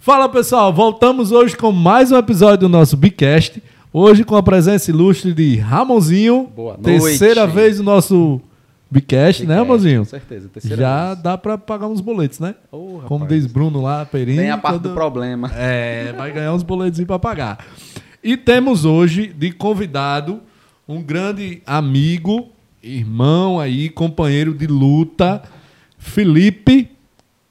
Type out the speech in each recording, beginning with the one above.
Fala pessoal, voltamos hoje com mais um episódio do nosso Bicast. Hoje com a presença ilustre de Ramonzinho. Boa noite. Terceira vez no nosso Bicast, né, Ramonzinho? Com certeza, terceira Já vez. dá pra pagar uns boletos, né? Ô, Como diz Bruno lá, Perinho. Tem a parte todo- do problema. É, vai ganhar uns boletos para pagar. E temos hoje de convidado um grande amigo, irmão aí, companheiro de luta, Felipe,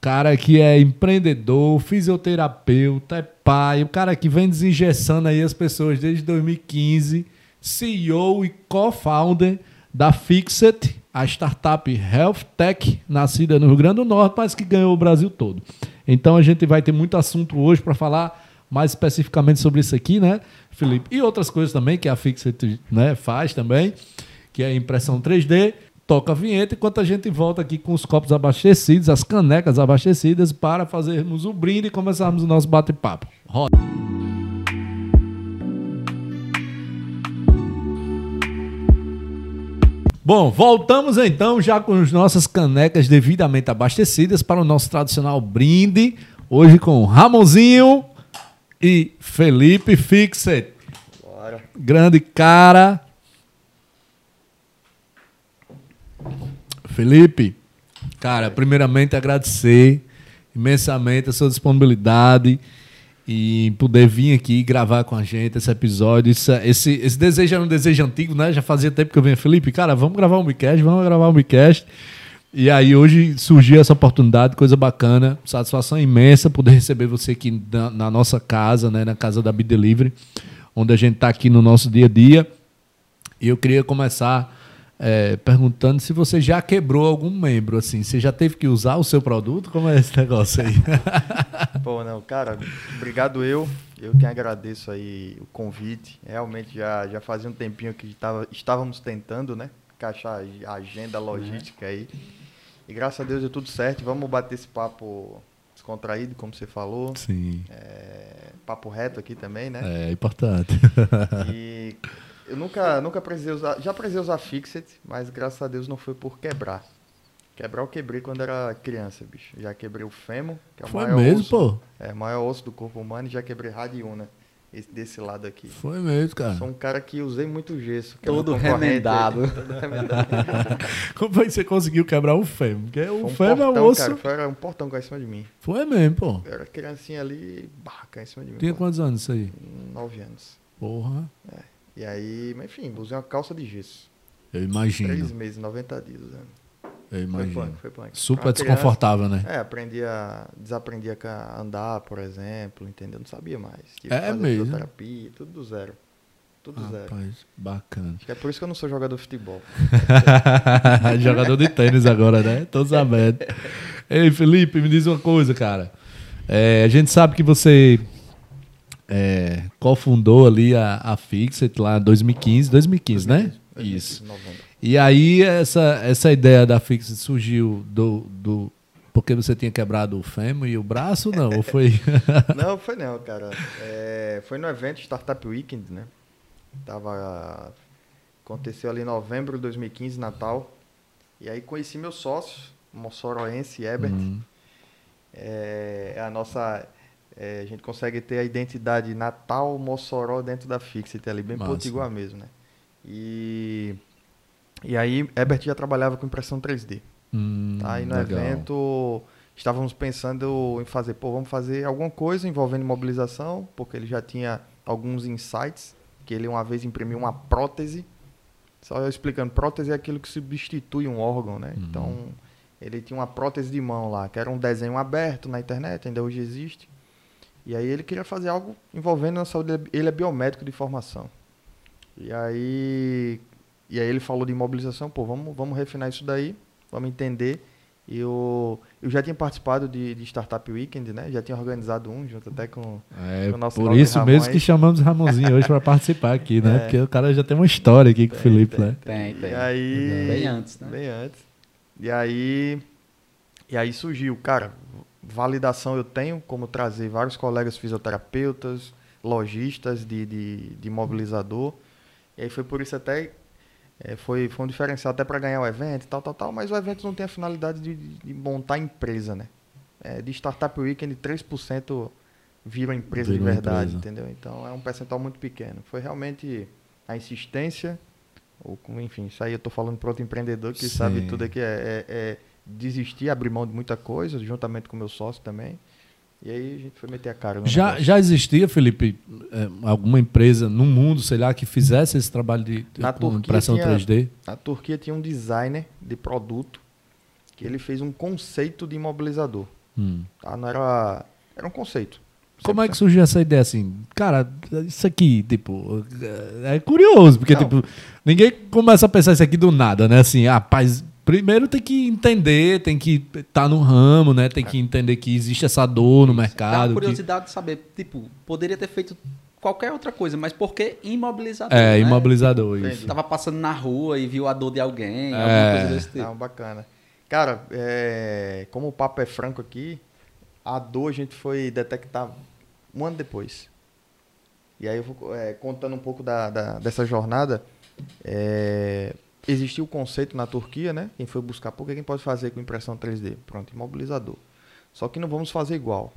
cara que é empreendedor, fisioterapeuta, é pai, o cara que vem desengessando aí as pessoas desde 2015, CEO e co-founder da Fixit, a startup Health Tech, nascida no Rio Grande do Norte, mas que ganhou o Brasil todo. Então a gente vai ter muito assunto hoje para falar mais especificamente sobre isso aqui, né, Felipe? E outras coisas também que a Fixit né, faz também, que é impressão 3D. Toca a vinheta enquanto a gente volta aqui com os copos abastecidos, as canecas abastecidas, para fazermos o brinde e começarmos o nosso bate-papo. Roda. Bom, voltamos então já com as nossas canecas devidamente abastecidas para o nosso tradicional brinde. Hoje com Ramonzinho e Felipe Fixet. Bora. Grande cara. Felipe, cara, primeiramente agradecer imensamente a sua disponibilidade e poder vir aqui gravar com a gente esse episódio. Isso- esse, esse desejo era um desejo antigo, né? Já fazia tempo que eu venho, Felipe, cara, vamos gravar um Bicast, vamos gravar um Bicast. E aí hoje surgiu essa oportunidade, coisa bacana, satisfação imensa poder receber você aqui na, na nossa casa, né, na casa da Be Delivery, onde a gente está aqui no nosso dia a dia. E eu queria começar é, perguntando se você já quebrou algum membro, assim, você já teve que usar o seu produto? Como é esse negócio aí? Pô, não, cara, obrigado eu. Eu que agradeço aí o convite. Realmente já, já fazia um tempinho que tava, estávamos tentando, né? Encaixar a agenda logística aí. E graças a Deus deu tudo certo. Vamos bater esse papo descontraído, como você falou. Sim, É, papo reto aqui também, né? é importante. E eu nunca, nunca precisei usar. Já precisei usar Fixit, mas graças a Deus não foi por quebrar. Quebrar eu quebrei quando era criança, bicho. Já quebrei o fêmur, que é o Foi maior mesmo, osso. pô? É, o maior osso do corpo humano e já quebrei radiuna. Esse, desse lado aqui. Foi mesmo, cara. Sou um cara que usei muito gesso. que é Todo remendado. Todo remendado. Como foi que você conseguiu quebrar o fêmur? Porque Foi o um fêmur é portão, osso. cara. Foi era um portão caiu em cima de mim. Foi mesmo, pô. Eu era criancinha ali, barra, caiu em cima de mim. Tinha pô. quantos anos isso aí? Nove anos. Porra, E aí, mas enfim, usei uma calça de gesso. eu Três imagino. meses, 90 dias usando. Eu Foi imagino. punk, foi punk. Super criança- desconfortável, né? É, aprendi a. Desaprendi a andar, por exemplo, entendeu? Não sabia mais. Tive É mesmo? fisioterapia, tudo do zero. Tudo zero. Rapaz, bacana. Acho que é por isso que eu não sou jogador de futebol. Jogador de tênis agora, né? Tô sabendo. Ei, Felipe, me diz uma coisa, cara. É, a gente sabe que você é, cofundou ali a, a Fixit lá em 2015, 2015, né? 2015, Isso. E aí essa, essa ideia da Fixit surgiu do, do porque você tinha quebrado o fêmur e o braço, não? Ou foi? Não, foi não, cara. É, foi no evento Startup Weekend, né? Tava. Aconteceu ali em novembro de 2015, Natal. E aí conheci meu sócio, moçoroense, Ebert. Hum, É, a nossa. É, a gente consegue ter a identidade Natal Mossoró dentro da Fixit ali, bem Massa. potiguar mesmo, né? E, e aí, Herbert já trabalhava com impressão 3D. hum, Tá? E no legal. evento estávamos pensando em fazer, pô, vamos fazer alguma coisa envolvendo mobilização, porque ele já tinha alguns insights, que ele uma vez imprimiu uma prótese. Só eu explicando, prótese é aquilo que substitui um órgão, né? Uhum. Então, ele tinha uma prótese de mão lá, que era um desenho aberto na internet, ainda hoje existe. E aí ele queria fazer algo envolvendo a saúde, ele é biomédico de formação. E aí, e aí ele falou de imobilização, pô, vamos, vamos refinar isso daí, vamos entender. E eu, eu já tinha participado de, de Startup Weekend, né? Já tinha organizado um, junto até com... É, o nosso por isso Ramon mesmo aí. que chamamos o Ramonzinho hoje para participar aqui, né? É. Porque o cara já tem uma história aqui com o Felipe, né? Tem, tem. E aí... Bem antes, né? Bem antes. E aí, e aí surgiu, cara, validação eu tenho, como trazer vários colegas fisioterapeutas, lojistas de, de, de mobilizador. E aí foi por isso até, eh, foi, foi um diferencial até para ganhar o evento e tal, tal, tal, mas o evento não tem a finalidade de, de montar empresa, né? É, de Startup Weekend, 3% viram empresa Viram de verdade, empresa. entendeu? Então é um percentual muito pequeno. Foi realmente a insistência, ou com- enfim, isso aí eu tô falando para outro empreendedor que Sim. sabe tudo aqui, é, é- é desistir, abrir mão de muita coisa, juntamente com o meu sócio também. E aí a gente foi meter a cara Já, negócio. já existia, Felipe, é, alguma empresa no mundo, sei lá, que fizesse esse trabalho de, de Na Turquia impressão tinha- 3D? A Turquia tinha um designer de produto que ele fez um conceito de imobilizador. Hum. Tá? Não era, era um conceito. Como é que surgiu essa ideia assim? Cara, isso aqui, tipo, é curioso, porque, Não. tipo, ninguém começa a pensar isso aqui do nada, né? Assim, ah, rapaz, primeiro tem que entender, tem que estar no ramo, né? Tem que entender que existe essa dor no Dá uma mercado. que- curiosidade de saber, tipo, poderia ter feito qualquer outra coisa, mas por que imobilizador? É, né? imobilizador, Entendi. isso. Tava passando na rua e viu a dor de alguém, É. alguma coisa desse tipo. Não, bacana. Cara, é, como o papo é franco aqui, a dor a gente foi detectar um ano depois. E aí eu vou é, contando um pouco da, da- dessa jornada. É, existiu o conceito na Turquia, né? Quem foi buscar, por que quem pode fazer com impressão 3D? Pronto, imobilizador. Só que não vamos fazer igual.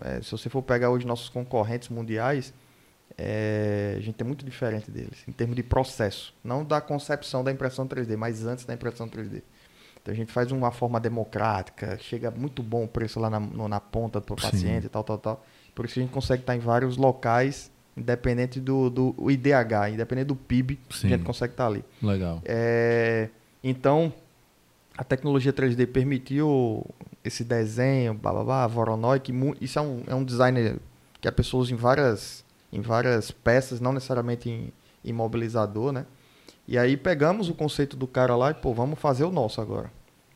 É, se você for pegar hoje nossos concorrentes mundiais, é, a gente é muito diferente deles, em termos de processo. Não da concepção da impressão 3D, mas antes da impressão 3D. Então a gente faz uma forma democrática, chega muito bom o preço lá na, no- na ponta para o paciente e tal, tal, tal. Por isso a gente consegue estar em vários locais, independente do, do IDH, independente do PIB, Sim. a gente consegue estar ali. Legal. É, então, a tecnologia 3D permitiu esse desenho, blá, blá, blá, Voronoi, que isso é um, é um design que a pessoa usa em várias, em várias peças, não necessariamente em imobilizador, né? E aí pegamos o conceito do cara lá e, pô, vamos fazer o nosso agora.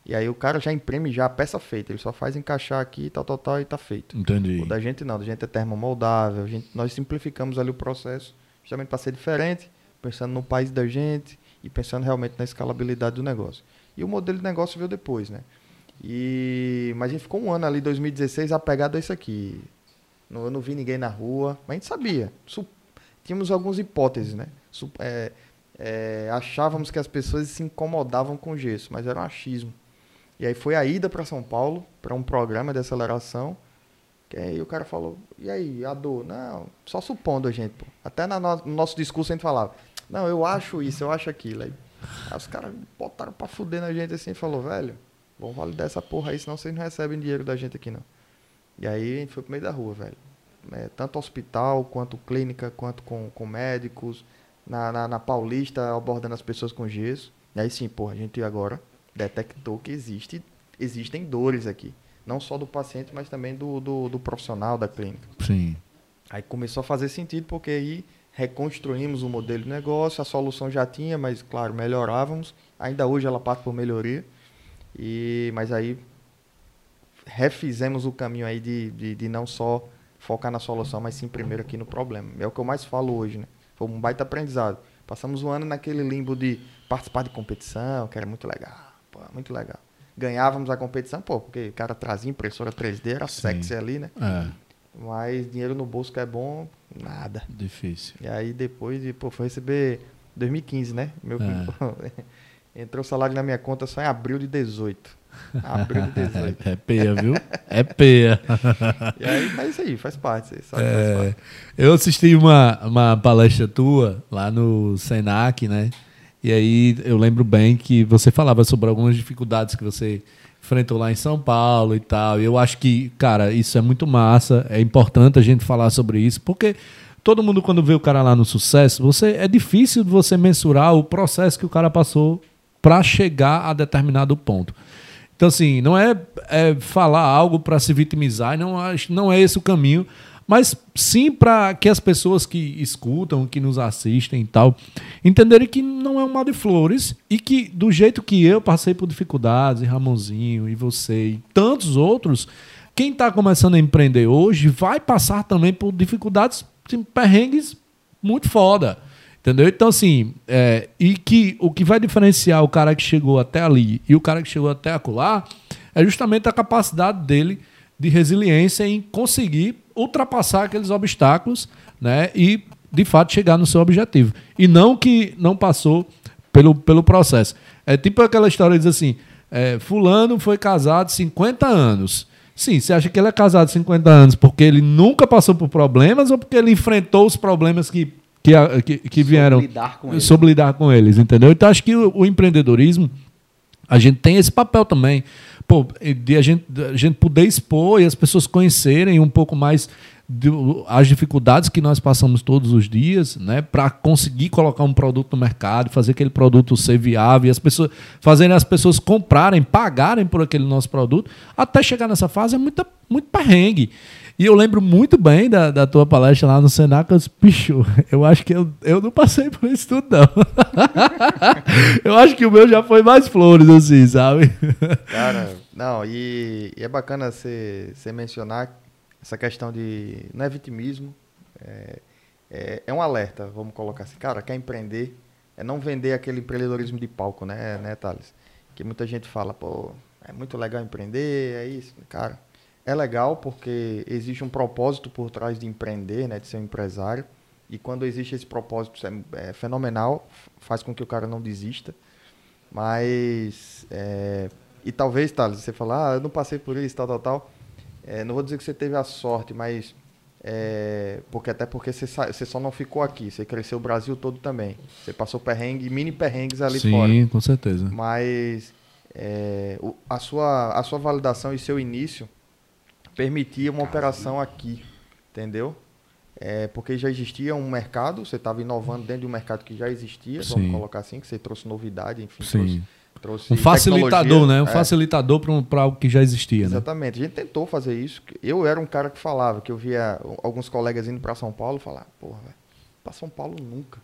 E aí o cara já imprime já a peça feita, ele só faz encaixar aqui, tal, tal, tal, e tá feito. Entendi. O da gente não, da gente é termomoldável, a gente, nós simplificamos ali o processo, justamente para ser diferente, pensando no país da gente e pensando realmente na escalabilidade do negócio. E o modelo de negócio veio depois, né? E, mas a gente ficou um ano ali, 2016, apegado a isso aqui. Não, eu não vi ninguém na rua, mas a gente sabia. Su- tínhamos algumas hipóteses, né? Su- é, é, achávamos que as pessoas se incomodavam com gesso, mas era um achismo. E aí foi a ida para São Paulo, para um programa de aceleração, que aí o cara falou, e aí, a dor? Não, só supondo a gente, pô. Até no, no nosso discurso a gente falava, não, eu acho isso, eu acho aquilo. Aí, aí os caras botaram pra fuder na gente assim e falou, velho, vamos validar essa porra aí, senão vocês não recebem dinheiro da gente aqui não. E aí a gente foi pro meio da rua, velho. É, tanto hospital, quanto clínica, quanto com, com médicos, na, na, na Paulista, abordando as pessoas com gesso. E aí sim, porra, a gente agora detectou que existe, existem dores aqui. Não só do paciente, mas também do, do, do profissional da clínica. Sim. Aí começou a fazer sentido, porque aí reconstruímos o modelo de negócio, a solução já tinha, mas claro, melhorávamos. Ainda hoje ela passa por melhoria. E, mas aí refizemos o caminho aí de, de, de não só focar na solução, mas sim primeiro aqui no problema. É o que eu mais falo hoje, né? Foi um baita aprendizado. Passamos um ano naquele limbo de participar de competição, que era muito legal. Pô, muito legal. Ganhávamos a competição, pô, porque o cara trazia impressora 3D, era Sim. sexy ali, né? É, Mas dinheiro no bolso que é bom, nada. difícil. E aí depois de, pô, foi receber 2015, né? Meu É. entrou o salário na minha conta só em abril de 18. Abril de 18. É peia, viu? É peia. e aí, mas isso aí, faz parte, É, faz parte. eu assisti uma, uma palestra tua lá no Senac, né? E aí eu lembro bem que você falava sobre algumas dificuldades que você enfrentou lá em São Paulo e tal. E eu acho que, cara, isso é muito massa. É importante a gente falar sobre isso, porque todo mundo, quando vê o cara lá no sucesso, você é difícil você mensurar o processo que o cara passou para chegar a determinado ponto. Então, assim, não é, é falar algo para se vitimizar, não, não é esse o caminho, mas sim para que as pessoas que escutam, que nos assistem e tal, entenderem que não é um mar de flores e que, do jeito que eu passei por dificuldades, e Ramonzinho, e você, e tantos outros, quem está começando a empreender hoje vai passar também por dificuldades, perrengues muito foda. Entendeu? Então, assim, é, e que o que vai diferenciar o cara que chegou até ali e o cara que chegou até acolá é justamente a capacidade dele de resiliência em conseguir ultrapassar aqueles obstáculos né, e, de fato, chegar no seu objetivo. E não que não passou pelo, pelo processo. É tipo aquela história que diz assim: é, Fulano foi casado 50 anos. Sim, você acha que ele é casado há 50 anos porque ele nunca passou por problemas ou porque ele enfrentou os problemas que, que, que, que vieram Sobre lidar com eles. sobre lidar com eles, entendeu? Então acho que o, o empreendedorismo, a gente tem esse papel também. Pô, de a gente, de a gente poder expor e as pessoas conhecerem um pouco mais do- as dificuldades que nós passamos todos os dias, né, para conseguir colocar um produto no mercado, fazer aquele produto ser viável e as pessoas fazerem as pessoas comprarem, pagarem por aquele nosso produto, até chegar nessa fase é muita, muito perrengue. E eu lembro muito bem da, da tua palestra lá no Senac, eu disse, bicho, eu acho que eu, eu não passei por isso tudo, não. eu acho que o meu já foi mais flores, assim, sabe? Cara, não, e, e é bacana você mencionar essa questão de. Não é vitimismo, é, é, é um alerta, vamos colocar assim. Cara, quer empreender, é não vender aquele empreendedorismo de palco, né, né Thales? Que muita gente fala, pô, é muito legal empreender, é isso. Cara, é legal porque existe um propósito por trás de empreender, né, de ser um empresário. E quando existe esse propósito, é, é fenomenal, faz com que o cara não desista. Mas, é, e talvez, Thales, você falar, ah, eu não passei por isso, tal, tal, tal. É, não vou dizer que você teve a sorte, mas, é, porque até porque você, você só não ficou aqui, você cresceu o Brasil todo também. Você passou perrengue, mini perrengues ali Sim, fora. com certeza. Mas é, o- a, sua, a sua validação e seu início permitia uma operação aqui, entendeu? É, porque já existia um mercado, você estava inovando dentro de um mercado que já existia, Sim. vamos colocar assim, que você trouxe novidade, enfim, Sim. trouxe, trouxe Um facilitador, né? Um É, facilitador para algo que já existia, né? Exatamente. A gente tentou fazer isso. Eu era um cara que falava, que eu via alguns colegas indo para São Paulo falar, porra, velho, para São Paulo nunca.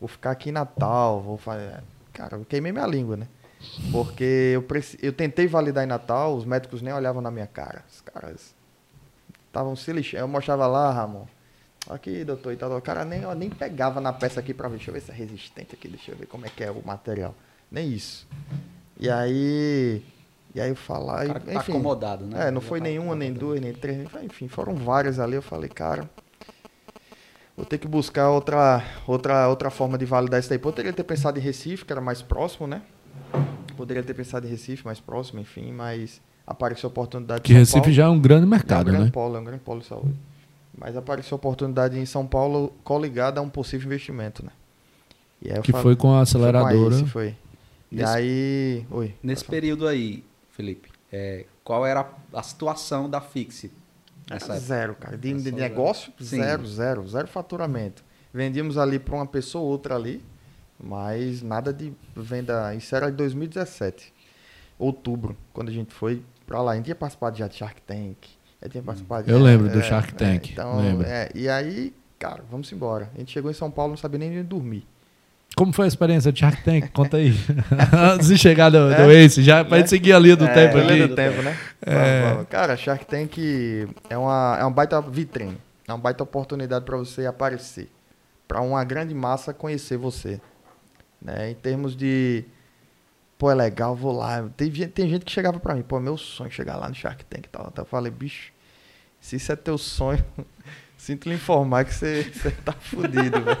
Vou ficar aqui em Natal, vou fazer. Cara, eu queimei minha língua, né? Porque eu, preci... eu tentei validar em Natal, os médicos nem olhavam na minha cara. Os caras estavam se lixando. Eu mostrava lá, Ramon. Aqui, doutor, tal. O cara nem, nem pegava na peça aqui pra ver. Deixa eu ver se é resistente aqui, deixa eu ver como é que é o material. Nem isso. E aí. E aí eu falar. Tá acomodado, né? é, não foi tá nenhuma, nem duas, nem três, enfim, foram várias ali. Eu falei, cara, vou ter que buscar outra, outra, outra forma de validar isso daí. Poderia ter pensado em Recife, que era mais próximo, né? Poderia ter pensado em Recife, mais próximo, enfim, mas apareceu a oportunidade Que Recife Paulo. já é um grande é um mercado, grande né? polo, é um grande polo de saúde. Mas apareceu a oportunidade em São Paulo coligada a um possível investimento, né? E Que falei- foi com a foi com a aceleradora. Ace, foi. E Nesse- aí. Oi. Nesse período aí, Felipe, é, qual era a, situação da Fixe? Zero, cara. De, de negócio, zero. Zero, zero. Zero faturamento. Vendíamos ali para uma pessoa ou outra ali, mas nada de venda. Isso era em 2017. Outubro, quando a gente foi pra lá. A gente tinha participado já de Shark Tank. Eu tinha participado Eu de- lembro do Shark Tank, então, lembro. é, e aí, cara, vamos embora. A gente chegou em São Paulo, não sabia nem onde dormir. Como foi a experiência de Shark Tank? Conta aí. Antes de chegar do, do É. Ace, já pra É. gente seguir a linha do É, tempo aqui. do tempo, né? É. Vamos, vamos. Cara, Shark Tank é uma, é uma baita vitrine. É uma baita oportunidade para você aparecer. Para uma grande massa conhecer você. Né? Em termos de. Pô, é legal, vou lá. Tem, gente- tem gente que chegava para mim, pô, é meu sonho chegar lá no Shark Tank e tal. Então eu falei, bicho, se isso é teu sonho, sinto lhe informar que você tá fudido, velho.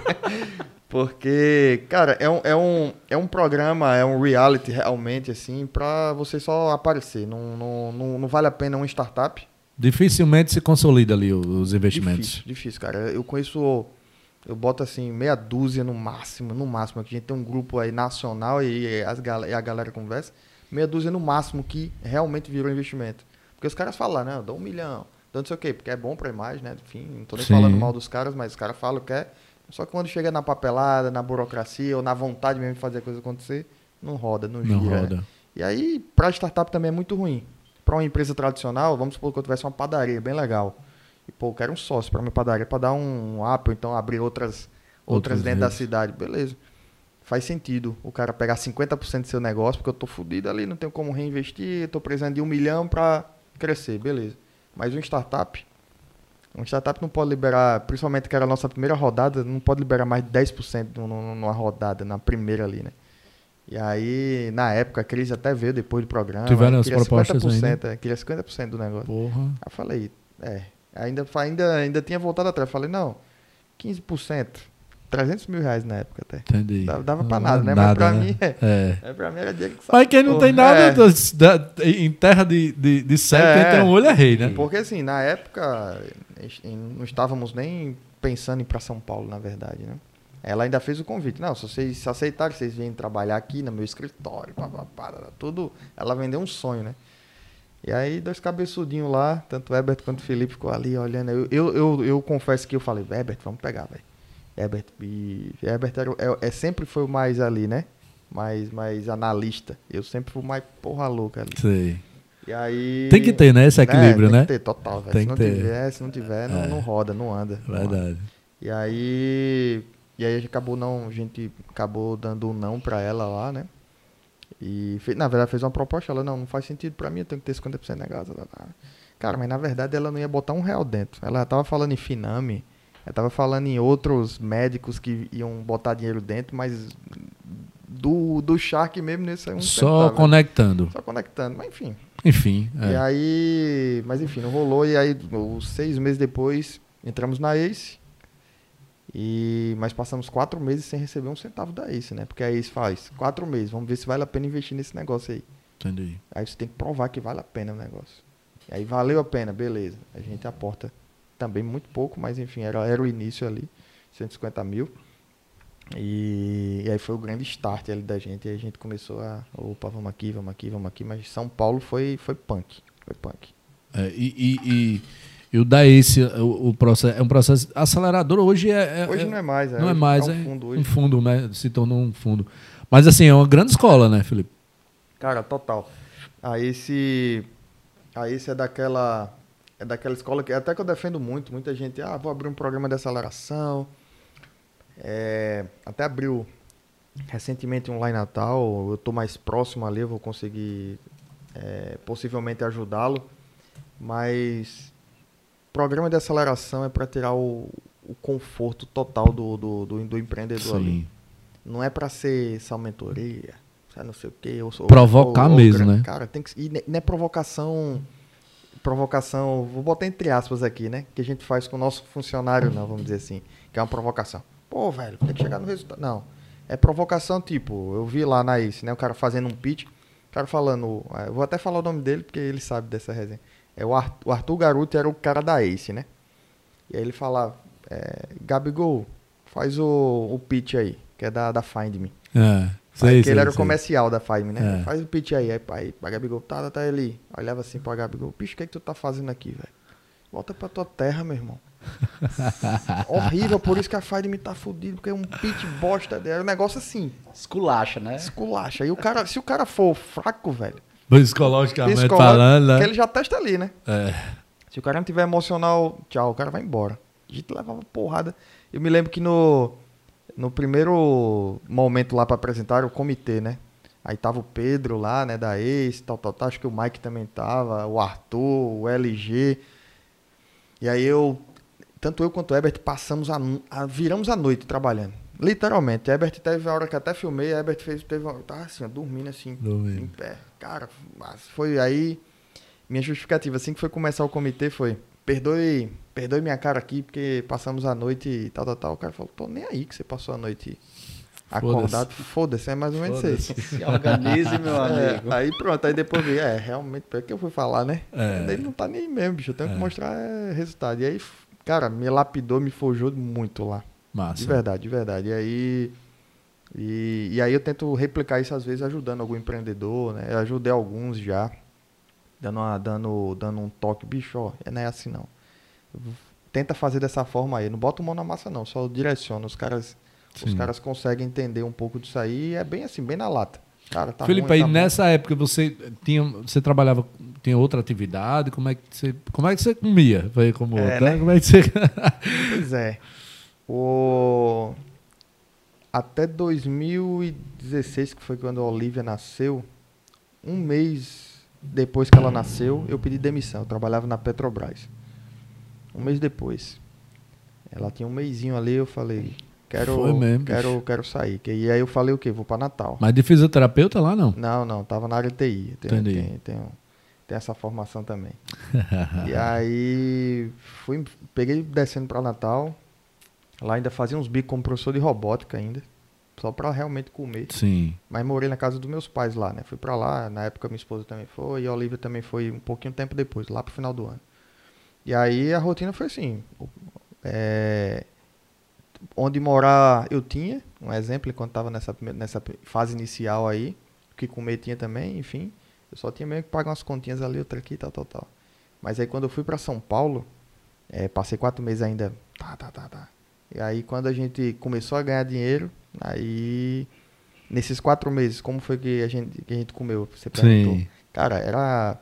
Porque, cara, é um, é, um, é um programa, é um reality realmente, assim, pra você só aparecer. Não, não, não, não vale a pena uma startup. Dificilmente se consolida ali os investimentos. Difícil, difícil, cara. Eu conheço, eu boto assim, meia dúzia no máximo, no máximo. Aqui a gente tem um grupo aí nacional e, as, e a galera conversa. Meia dúzia no máximo que realmente virou investimento. Porque os caras falam, né? Eu dou um milhão, dou não sei o quê, porque é bom pra imagem, né? Enfim, não tô nem Sim. falando mal dos caras, mas os caras falam que é. Só que quando chega na papelada, na burocracia ou na vontade mesmo de fazer a coisa acontecer, não roda, não gira. Não né? roda. E aí, para startup também é muito ruim. Para uma empresa tradicional, vamos supor que eu tivesse uma padaria bem legal. E, pô, eu quero um sócio para minha padaria para dar um up, ou então abrir outras, outras Outras dentro da redes. cidade. Beleza. Faz sentido o cara pegar 50% do seu negócio, porque eu tô fudido ali, não tenho como reinvestir, tô precisando de um milhão para crescer. Beleza. Mas um startup, um startup não pode liberar, principalmente que era a nossa primeira rodada, não pode liberar mais de 10% num- num- numa rodada, na primeira ali, né? E aí, na época, a crise até veio depois do programa. Tiveram as propostas 50%, é, queria 50% do negócio. Porra. Aí eu falei, é, ainda, ainda, ainda tinha voltado atrás. Falei, não, 15%. 300 mil reais na época até. Entendi. Dava, dava pra Não nada, né? Mas pra né? mim, é, É. é, pra mim era dinheiro que Mas quem não tem nada é. da- em terra de, de, de cego, É. quem tem um olho é rei, né? Porque assim, na época, não estávamos nem pensando em ir pra São Paulo, na verdade, né? Ela ainda fez o convite. Não, se vocês se aceitarem, vocês vêm trabalhar aqui no meu escritório, pá, pá, pá, tudo. Ela vendeu um sonho, né? E aí, dois cabeçudinhos lá, tanto o Herbert quanto o Felipe ficou ali olhando. Eu, eu, eu, eu confesso que eu falei, Herbert, vamos pegar, velho. Herbert, e Herbert era, é, é, sempre foi o mais ali, né? Mais, mais analista. Eu sempre fui o mais porra louca ali. Sei. E aí. Tem que ter, né, esse equilíbrio, tem né? que ter, total, velho. Tem Se não ter. tiver, se não tiver, não, É. não roda, não anda. não anda. Verdade. E aí. E aí a gente acabou não. A gente acabou dando um não pra ela lá, né? E fez, na verdade fez uma proposta, ela, não, não faz sentido pra mim, eu tenho que ter 50% negado. Ela. Cara, mas na verdade ela não ia botar um real dentro. Ela tava falando em Finame, ela tava falando em outros médicos que iam botar dinheiro dentro, mas do, do Shark mesmo nesse aí um Só centavo. conectando. Só conectando, mas enfim. Enfim. E é. aí, mas enfim, não rolou. E aí, seis meses depois, entramos na Ace. E, mas passamos quatro meses sem receber um centavo da Ace, né? Porque a Ace faz quatro meses, vamos ver se vale a pena investir nesse negócio aí. Entendi. Aí você tem que provar que vale a pena o negócio. E aí valeu a pena, beleza. A gente aporta também muito pouco, mas enfim, era, era o início ali, 150 mil. E, e aí foi o grande start ali da gente. E aí a gente começou a, opa, vamos aqui, vamos aqui, vamos aqui. Mas São Paulo foi, foi punk. Foi punk. É, e, e, e, e o da esse, o, o processo, é um processo acelerador. Hoje é. é- Hoje é- não é mais, é, não é mais, é é um fundo um hoje. fundo, né? Se tornou um fundo. Mas assim, é uma grande escola, né, Felipe? Cara, total. Aí esse. Aí esse é daquela. É daquela escola que até que eu defendo muito. Muita gente, ah, vou abrir um programa de aceleração. É, até abriu recentemente um lá em Natal. Eu tô mais próximo ali, eu vou conseguir é, possivelmente ajudá-lo. Mas programa de aceleração é para tirar o, o conforto total do, do, do, do empreendedor ali. Não é pra ser salmentoria, sabe, não sei o quê. Eu sou, Provocar mesmo, gran- né? Cara, tem que. E não é provocação. Provocação, vou botar entre aspas aqui, né? Que a gente faz com o nosso funcionário, não, vamos dizer assim. Que é uma provocação. Pô, velho, tem que chegar no resultado. Não. É provocação, tipo, eu vi lá na ICE, né? O cara fazendo um pitch, o cara falando. eh, Eu vou até falar o nome dele, porque ele sabe dessa resenha. É o Arthur, o Arthur Garuti era o cara da Ace, né? E aí ele falava, é, Gabigol, faz o, o pitch aí, que é da, da Find Me. É. Aí, Sei, que ele era o sei. comercial da Find Me, né? É. Faz o pitch aí, aí, pai, pra Gabigol, tá, tá ali. Olhava assim pra Gabigol, bicho, o que é que tu tá fazendo aqui, velho? Volta pra tua terra, meu irmão. Horrível, por isso que a Find Me tá fudido, porque é um pitch bosta, é um negócio assim, Esculacha, né? esculacha. E o cara, se o cara for fraco, velho, Psicologicamente psicológico, falando, né? ele já testa ali, né? É. Se o cara não tiver emocional, tchau, o cara vai embora. A gente levava porrada. Eu me lembro que no, no primeiro momento lá pra apresentar o comitê, né? Aí tava o Pedro lá, né, da ex, tal, tal, tal. Acho que o Mike também tava, o Arthur, o LG. E aí eu, tanto eu quanto o Herbert passamos a, a- viramos a noite trabalhando. Literalmente. Herbert teve a hora que até filmei, Herbert fez, teve uma, tava assim, ó, dormindo assim, Dormindo. em pé. Cara, mas foi aí. Minha justificativa, assim que foi começar o comitê, foi: perdoe, perdoe minha cara aqui, porque passamos a noite e tal, tal, tal. O cara falou: tô nem aí que você passou a noite acordado. Foda-se, é mais ou menos isso. Se organize, meu amigo. É, aí pronto, aí depois vi, é, realmente, é que eu fui falar, né? É. Ele não tá nem mesmo, bicho. Eu tenho É. que mostrar é, resultado. E aí, cara, me lapidou, me forjou muito lá. Massa. De verdade, de verdade. E aí. E, e aí eu tento replicar isso às vezes ajudando algum empreendedor, né? Eu ajudei alguns já. Dando, uma, dando, dando um toque, bicho, ó, não é assim não. Tenta fazer dessa forma aí. Não bota o mão na massa, não, só direciona. Os caras, os caras conseguem entender um pouco disso aí e é bem assim, bem na lata. Cara, tá Felipe, ruim, aí tá nessa época você tinha, você trabalhava, tinha outra atividade, como é que você, como é que você comia? Foi como É, outra, né? Como é que você Pois é. O... Até 2016, que foi quando a Olivia nasceu, um mês depois que ela nasceu, eu pedi demissão. Eu trabalhava na Petrobras. Um mês depois. Ela tinha um mêsinho ali, eu falei, quero, Foi mesmo, quero, quero sair. E aí eu falei o quê? Vou para Natal. Mas de fisioterapeuta lá não? Não, não, tava na área de TI. Tem, Entendi. tem, tem, tem essa formação também. e aí fui, peguei descendo para Natal. Lá ainda fazia uns bicos como professor de robótica ainda. Só pra realmente comer. Sim. Mas morei na casa dos meus pais lá, né? Fui pra lá, na época minha esposa também foi, e a Olivia também foi um pouquinho tempo depois, lá pro final do ano. E aí a rotina foi assim. é, onde morar eu tinha, um exemplo, enquanto tava nessa, nessa fase inicial aí, o que comer tinha também, enfim. Eu só tinha mesmo que pagar umas continhas ali, outra aqui, tal, tal, tal. Mas aí quando eu fui pra São Paulo, é, passei quatro meses ainda, tá, tá, tá, tá. E aí quando a gente começou a ganhar dinheiro, aí nesses quatro meses, como foi que a gente, que a gente comeu? Você perguntou. Sim. Cara, era,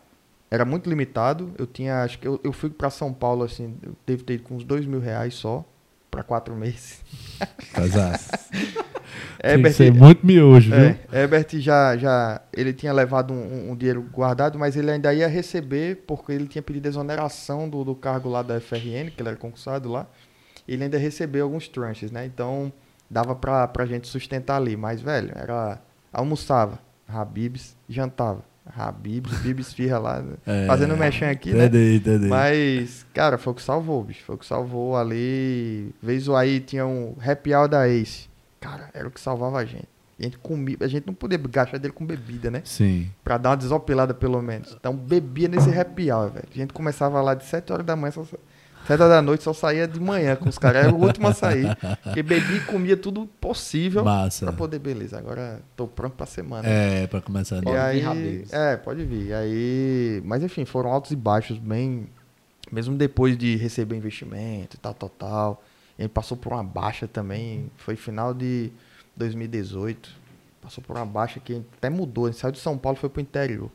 era muito limitado. Eu tinha, acho que eu, eu fui pra São Paulo, assim, eu devo ter ido com uns dois mil reais só, pra quatro meses. Casaço. Tem que ser muito miojo, viu? é, Herbert já, já, ele tinha levado um, um dinheiro guardado, mas ele ainda ia receber, porque ele tinha pedido exoneração do, do cargo lá da FRN, que ele era concursado lá. Ele ainda recebeu alguns tranches, né? Então, dava pra, pra gente sustentar ali. Mas, velho, era... Almoçava, Habibs, jantava. Habibs, Bibs Firra lá, É. fazendo mexer aqui, né? Entendi, entendi. Mas, cara, foi o que salvou, bicho. Foi o que salvou ali. Vez o aí tinha um happy hour da Ace. Cara, era o que salvava a gente. A gente comia, a gente não podia gastar dele com bebida, né? Sim. Pra dar uma desopilada pelo menos. Então bebia nesse happy hour, velho. A gente começava lá de 7 horas da manhã, só, 7 horas da noite só saía de manhã com os caras. Era o último a sair. Porque bebia e comia tudo possível Massa. pra poder, beleza. Agora tô pronto pra semana. É, pra começar. E Pode aí, é, pode vir. E aí, mas enfim, foram altos e baixos, bem, mesmo depois de receber investimento e tal, tal, tal. E aí passou por uma baixa também, foi final de 2018. Passou por uma baixa que até mudou, a gente saiu de São Paulo e foi pro interior.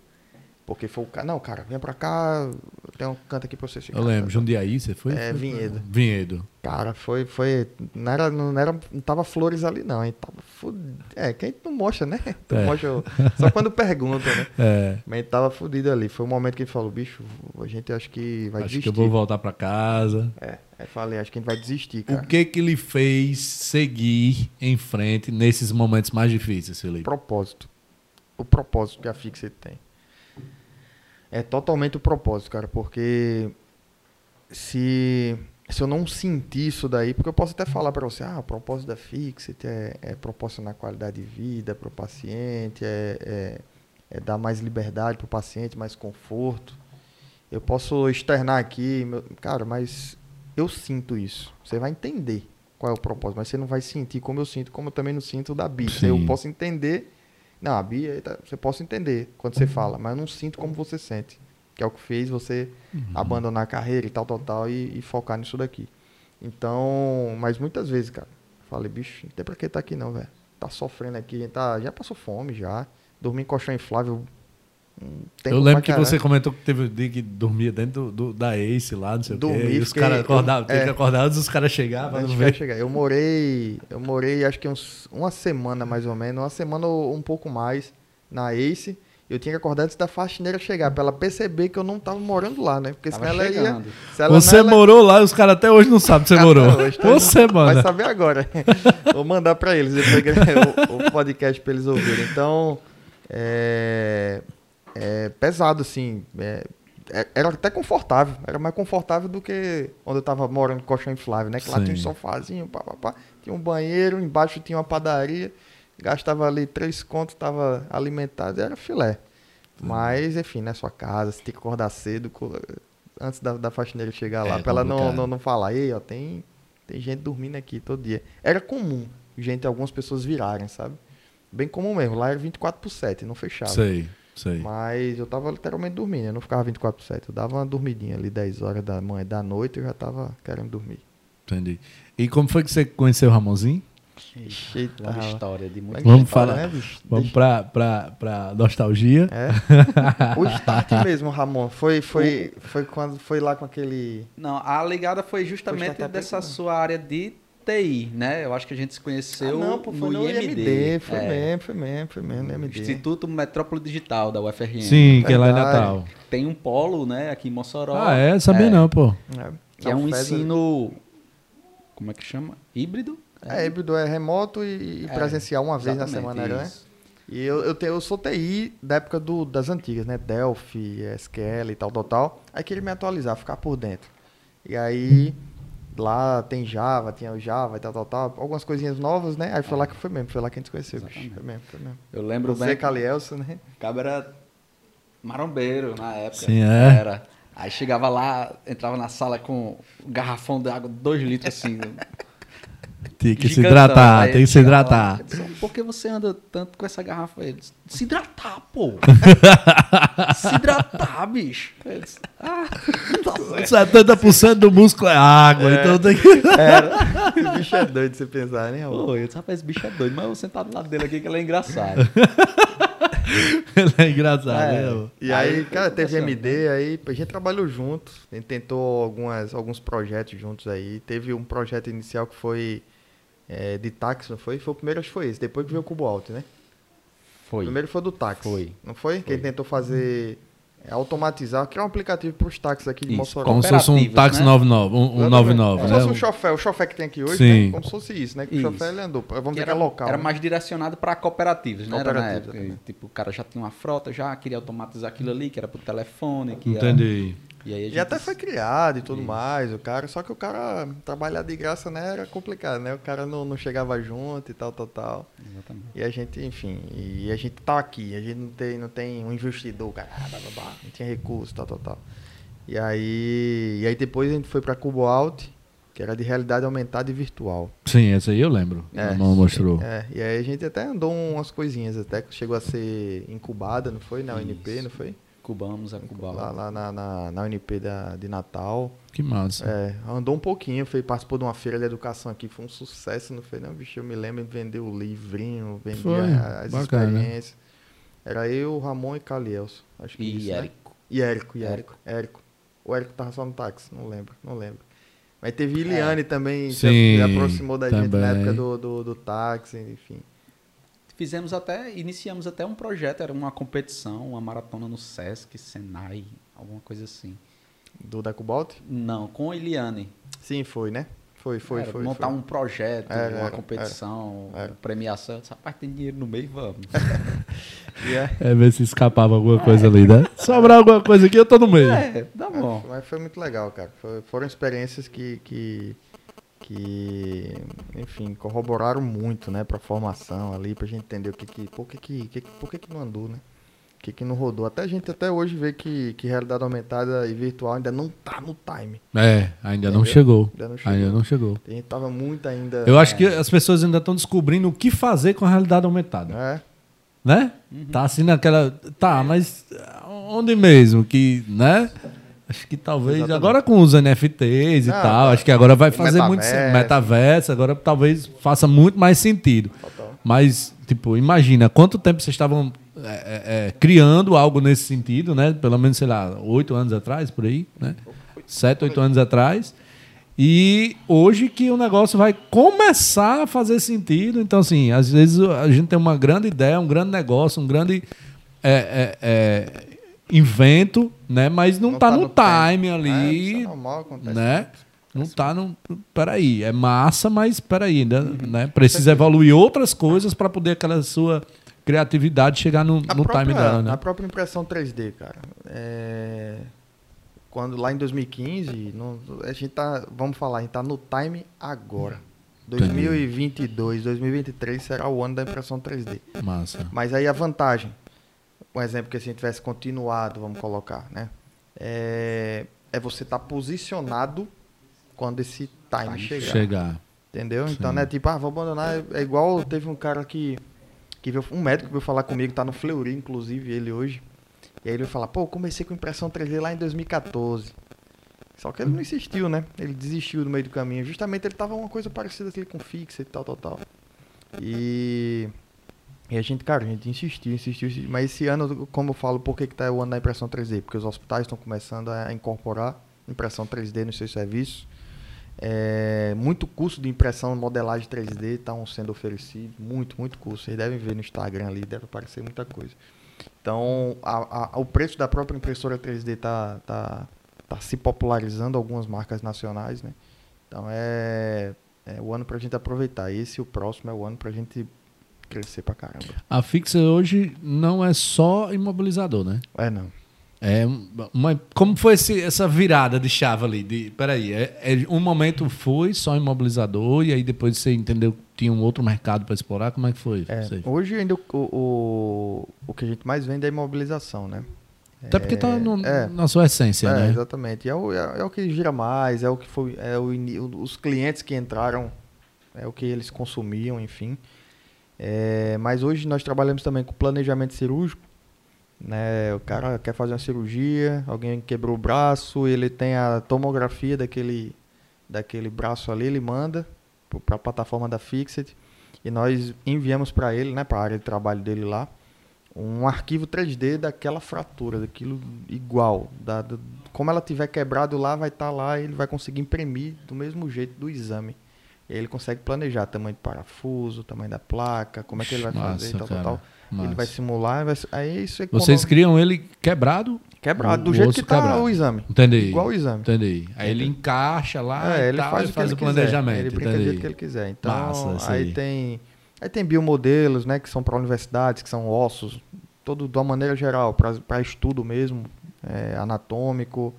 Porque foi o cara, não, cara, vem pra cá, tem um canto aqui pra você ficar. Eu lembro, Jundiaí, você foi? É, Vinhedo. Vinhedo. Cara, foi, foi, não era, não era, não tava flores ali não, a gente tava fudido. É, que a gente não mostra, né? Tu É. mostra só quando pergunta, né? É. Mas ele tava fudido ali. Foi um momento que ele falou, bicho, a gente acho que vai Acho desistir. que eu vou voltar pra casa. É, aí falei, acho que a gente vai desistir, cara. O que que lhe fez seguir em frente nesses momentos mais difíceis, Felipe? Propósito. O propósito que a Fixer tem. É totalmente o propósito, cara, porque se, se eu não sentir isso daí, porque eu posso até falar pra você, ah, o propósito da Fixit é, é proporcionar qualidade de vida pro paciente, é, é, é dar mais liberdade pro paciente, mais conforto. Eu posso externar aqui, meu- cara, mas eu sinto isso. Você vai entender qual é o propósito, mas você não vai sentir como eu sinto, como eu também não sinto da. Sim. Eu posso entender. Não, a Bia, tá, você possa entender quando você fala, mas eu não sinto como você sente. Que é o que fez você abandonar a carreira e tal, tal, tal, e, e focar nisso daqui. Então, mas muitas vezes, cara, eu falei, bicho, não tem pra que tá aqui não, velho. Tá sofrendo aqui, tá, já passou fome já. Dormi em colchão inflável. Um Eu lembro que você comentou que teve um dia que dormia dentro do, do- da Ace lá, não sei Dormi, o quê. E os fiquei- caras acordavam, eu- tem que é. acordar antes dos caras de não ver. chegar. Eu morei, eu morei acho que uns, uma semana mais ou menos, uma semana ou um pouco mais na Ace. Eu tinha que acordar antes da faxineira chegar, pra ela perceber que eu não tava morando lá, né? Porque senão Tava ela ia. Se ela Você não, ela- morou lá e os caras até hoje não sabem que você morou. hoje, tá? Você, Vai mano. saber agora. Vou mandar pra eles depois que- o, o podcast pra eles ouvirem. Então, é, é pesado, assim. é- é- era até confortável. Era mais confortável do que onde eu tava morando com colchão inflável, né? Que lá Sim. tinha um sofazinho, pá, pá, pá. Tinha um banheiro, embaixo tinha uma padaria. Gastava ali três contos, tava alimentado, era filé. Mas, enfim, né? Sua casa, você tem que acordar cedo, antes da, da faxineira chegar lá, É pra ela não, não, não falar, ei, ó, tem, tem gente dormindo aqui todo dia. Era comum, gente, algumas pessoas virarem, sabe? Bem comum mesmo, lá era 24 por 7, não fechava. Sei, sei. Mas eu tava literalmente dormindo, eu não ficava 24 por 7. Eu dava uma dormidinha ali 10 horas da manhã, da noite, eu já tava querendo dormir. Entendi. E como foi que você conheceu o Ramonzinho? Longa tá. história de muito Vamos falar. né? Vamos pra, pra, pra nostalgia. É. o start mesmo, Ramon, foi, foi, foi quando foi lá com aquele... Não, a ligada foi justamente startup dessa sua área de TI, né? Eu acho que a gente se conheceu Ah, não, pô, foi no, no IMD. IMD, foi É, mesmo, foi mesmo, foi mesmo, no IMD. Instituto Metrópole Digital da UFRN. Sim, que é lá em. Natal. Tem um polo, né, aqui em Mossoró. Ah, é? Sabia É, não, pô. É, Que é um ensino. Como é que chama? Híbrido? É, híbrido é remoto e e É, presencial uma vez na semana, né? isso. E eu, eu, te- eu sou TI da época do, das antigas, né? Delphi, SQL e tal, tal, tal. Aí queria me atualizar, ficar por dentro. E aí lá tem Java, tinha o Java e tal, tal, tal. Algumas coisinhas novas, né? Aí foi lá que foi mesmo, foi lá que a gente conheceu, bicho. Foi mesmo, foi mesmo. Eu lembro Você, bem. Calielso, né? O cabo era marombeiro na época. Sim, é? Era. Aí chegava lá, entrava na sala com um garrafão de água, dois litros assim. Tem que se gigantão. hidratar, Aí tem que se lá, hidratar. disse, Por que você anda tanto com essa garrafa? Ele disse, se hidratar, pô. se hidratar, bicho. Ele disse, ah, tá certo. 70% do músculo é água, então tem que. Era. Esse bicho é doido de você pensar, né? amor? Pô, eu disse, rapaz, esse bicho é doido, mas eu vou sentar do lado dele aqui que ele é engraçado. Ele é engraçado, É. né? amor? E aí, Aí, cara, teve. MD, aí a gente trabalhou juntos, a gente tentou algumas, alguns projetos juntos aí. Teve um projeto inicial que foi é, de táxi, não foi? Foi o primeiro, acho que foi esse, depois que veio o Cubo Alto, né? O Foi. primeiro foi do táxi. Foi. Não foi? Que a gente Foi. tentou fazer, é, automatizar, criar um aplicativo para os táxis aqui de Isso, Mossoró. Como se fosse um Cooperativas, táxi né? 99, um, um Exatamente. 99, Como né? se fosse um chofé, o chofé que tem aqui hoje, Sim. né? Como se fosse isso, né? Que Isso. o chofé ele andou, vamos Que dizer que era, é local. era né? mais direcionado para cooperativas, né? Era na Cooperativas, época. Tipo, o cara já tinha uma frota, já queria automatizar aquilo ali, que era pro telefone. Que era- Entendi. E aí a gente E até foi criado e tudo Isso. mais, o cara, só que o cara trabalhar de graça, né, era complicado, né? O cara não, não chegava junto e tal, tal, tal. Exatamente. E a gente, enfim, e a gente tá aqui, a gente não tem, não tem um investidor, cara, blá, blá, blá, não tinha recurso, tal, tal, tal. E aí, e aí depois a gente foi pra Cubo Alt, que era de realidade aumentada e virtual. Sim, esse aí eu lembro. É. A mão mostrou. É, e aí a gente até andou umas coisinhas, até que chegou a ser incubada, não foi? Na UNP, não foi? Cubamos a Cuba. Lá, lá na, na, na UNP da, de Natal. Que massa. É, andou um pouquinho, foi, participou de uma feira de educação aqui, foi um sucesso, não foi não, bicho? Eu me lembro de vender o livrinho, vender Foi, as bacana. experiências. Era eu, Ramon e Calielso, acho que E isso, né? Érico. E Érico, e Érico, Érico. O Érico tava só no táxi, não lembro, não lembro. Mas teve Iliane também, se Sim, aproximou da gente na também. época do, do, do táxi, enfim. Fizemos até, iniciamos até um projeto, era uma competição, uma maratona no Sesc, Senai, alguma coisa assim. Do da Cobalt? Não, com a Eliane. Sim, foi, né? Foi, foi, Era foi. montar foi. um projeto, Era, uma era, competição, era, era. premiação. Disse, Rapaz, tem dinheiro no meio, vamos. E é- É ver se escapava alguma coisa ali, né? Sobrar alguma coisa aqui, eu tô no meio. é, tá bom. Mas foi muito legal, cara. Foi- foram experiências que, que, que, enfim, corroboraram muito, né, pra formação ali, pra gente entender o que que, por que que, que- por que que não andou, né? O que que não rodou. Até a gente até hoje vê que, que realidade aumentada e virtual ainda não tá no time. É, ainda não chegou. Ainda não chegou. Ainda não chegou. A gente tava muito ainda... Eu acho que as pessoas ainda estão descobrindo o que fazer com a realidade aumentada. É, Né? Tá assim naquela. Tá, mas onde mesmo? Que, né? Acho que talvez. Exatamente. Agora com os NFTs e Ah, tal, tá. acho que agora vai fazer muito Metaverso. sentido. Metaverso, agora talvez faça muito mais sentido. total. Mas, tipo, imagina quanto tempo vocês estavam é, é, é, criando algo nesse sentido, né? Pelo menos, sei lá, oito anos atrás, por aí, né? Sete, oito anos atrás. E hoje que o negócio vai começar a fazer sentido. Então, assim, às vezes a gente tem uma grande ideia, um grande negócio, um grande é, é, é, invento, né? Mas não, tá, no, time, É, ali, isso é normal, acontece. né? Não tá no. Peraí, é massa, mas peraí, ainda, né? Precisa evoluir outras coisas para poder aquela sua criatividade chegar no, A no própria, time dela, né? A própria impressão 3D, cara. É, Quando lá em 2015, não- a gente tá, vamos falar, a gente tá no time agora. 2022, 2023 será o ano da impressão 3D. Massa. Mas aí a vantagem, um exemplo que se a gente tivesse continuado, vamos colocar, né? É, é você estar posicionado quando esse time chegar. Chegar. Entendeu? Então Sim. não é tipo, ah, vou abandonar. É igual teve um cara que. que veio, um médico que veio falar comigo, tá no Fleury, inclusive, ele hoje. E aí ele veio falar, pô, comecei com impressão 3D lá em 2014. Só que ele não insistiu, né? Ele desistiu no meio do caminho. Justamente ele tava uma coisa parecida com fixa e tal, tal, tal. E. E a gente, cara, a gente insistiu, insistiu, insistiu. Mas esse ano, como eu falo, por que, que tá o ano da impressão 3D? Porque os hospitais estão começando a incorporar impressão 3D nos seus serviços. É, muito curso de impressão, modelagem 3D estão sendo oferecidos. Muito, muito curso. Vocês devem ver no Instagram ali, deve aparecer muita coisa. Então, a- a- o preço da própria impressora 3D tá, tá, tá se popularizando algumas marcas nacionais, né? Então é, é o ano pra gente aproveitar. Esse e o próximo é o ano pra gente crescer pra caramba. A fixa hoje não é só imobilizador, né? É não. É uma, como foi esse, essa virada de chave ali? De, peraí, é, é, um momento foi só imobilizador e aí depois você entendeu que tinha um outro mercado para explorar? Como é que foi? É, hoje ainda o, o, o que a gente mais vende é imobilização, né? Até porque está é, na sua essência, é, né? Exatamente. É o, é, é, o que gira mais, é o que foi. É o, os clientes que entraram, é o que eles consumiam, enfim. É, mas hoje nós trabalhamos também com planejamento cirúrgico. Né? O cara quer fazer uma cirurgia, alguém quebrou o braço, ele tem a tomografia daquele, daquele braço ali, ele manda para a plataforma da Fixit e nós enviamos para ele, né, para a área de trabalho dele lá, um arquivo 3D daquela fratura, daquilo igual, da, do, como ela tiver quebrado lá, vai estar tá lá, ele vai conseguir imprimir do mesmo jeito do exame. E aí ele consegue planejar tamanho de parafuso, tamanho da placa, como é que ele vai Massa, fazer, tal, tal, tal. Mas... Ele vai simular, vai... aí isso é Vocês criam ele quebrado? Quebrado, do jeito que tá quebrado. o exame. Entendi. Igual o exame. Entendi. Aí ele encaixa lá é, ele tal, faz, o, faz o planejamento. Ele brinca do jeito que ele quiser. Então, Massa, aí tem aí tem biomodelos, né, que são para universidades, que são ossos, todo de uma maneira geral, para estudo mesmo, é, anatômico.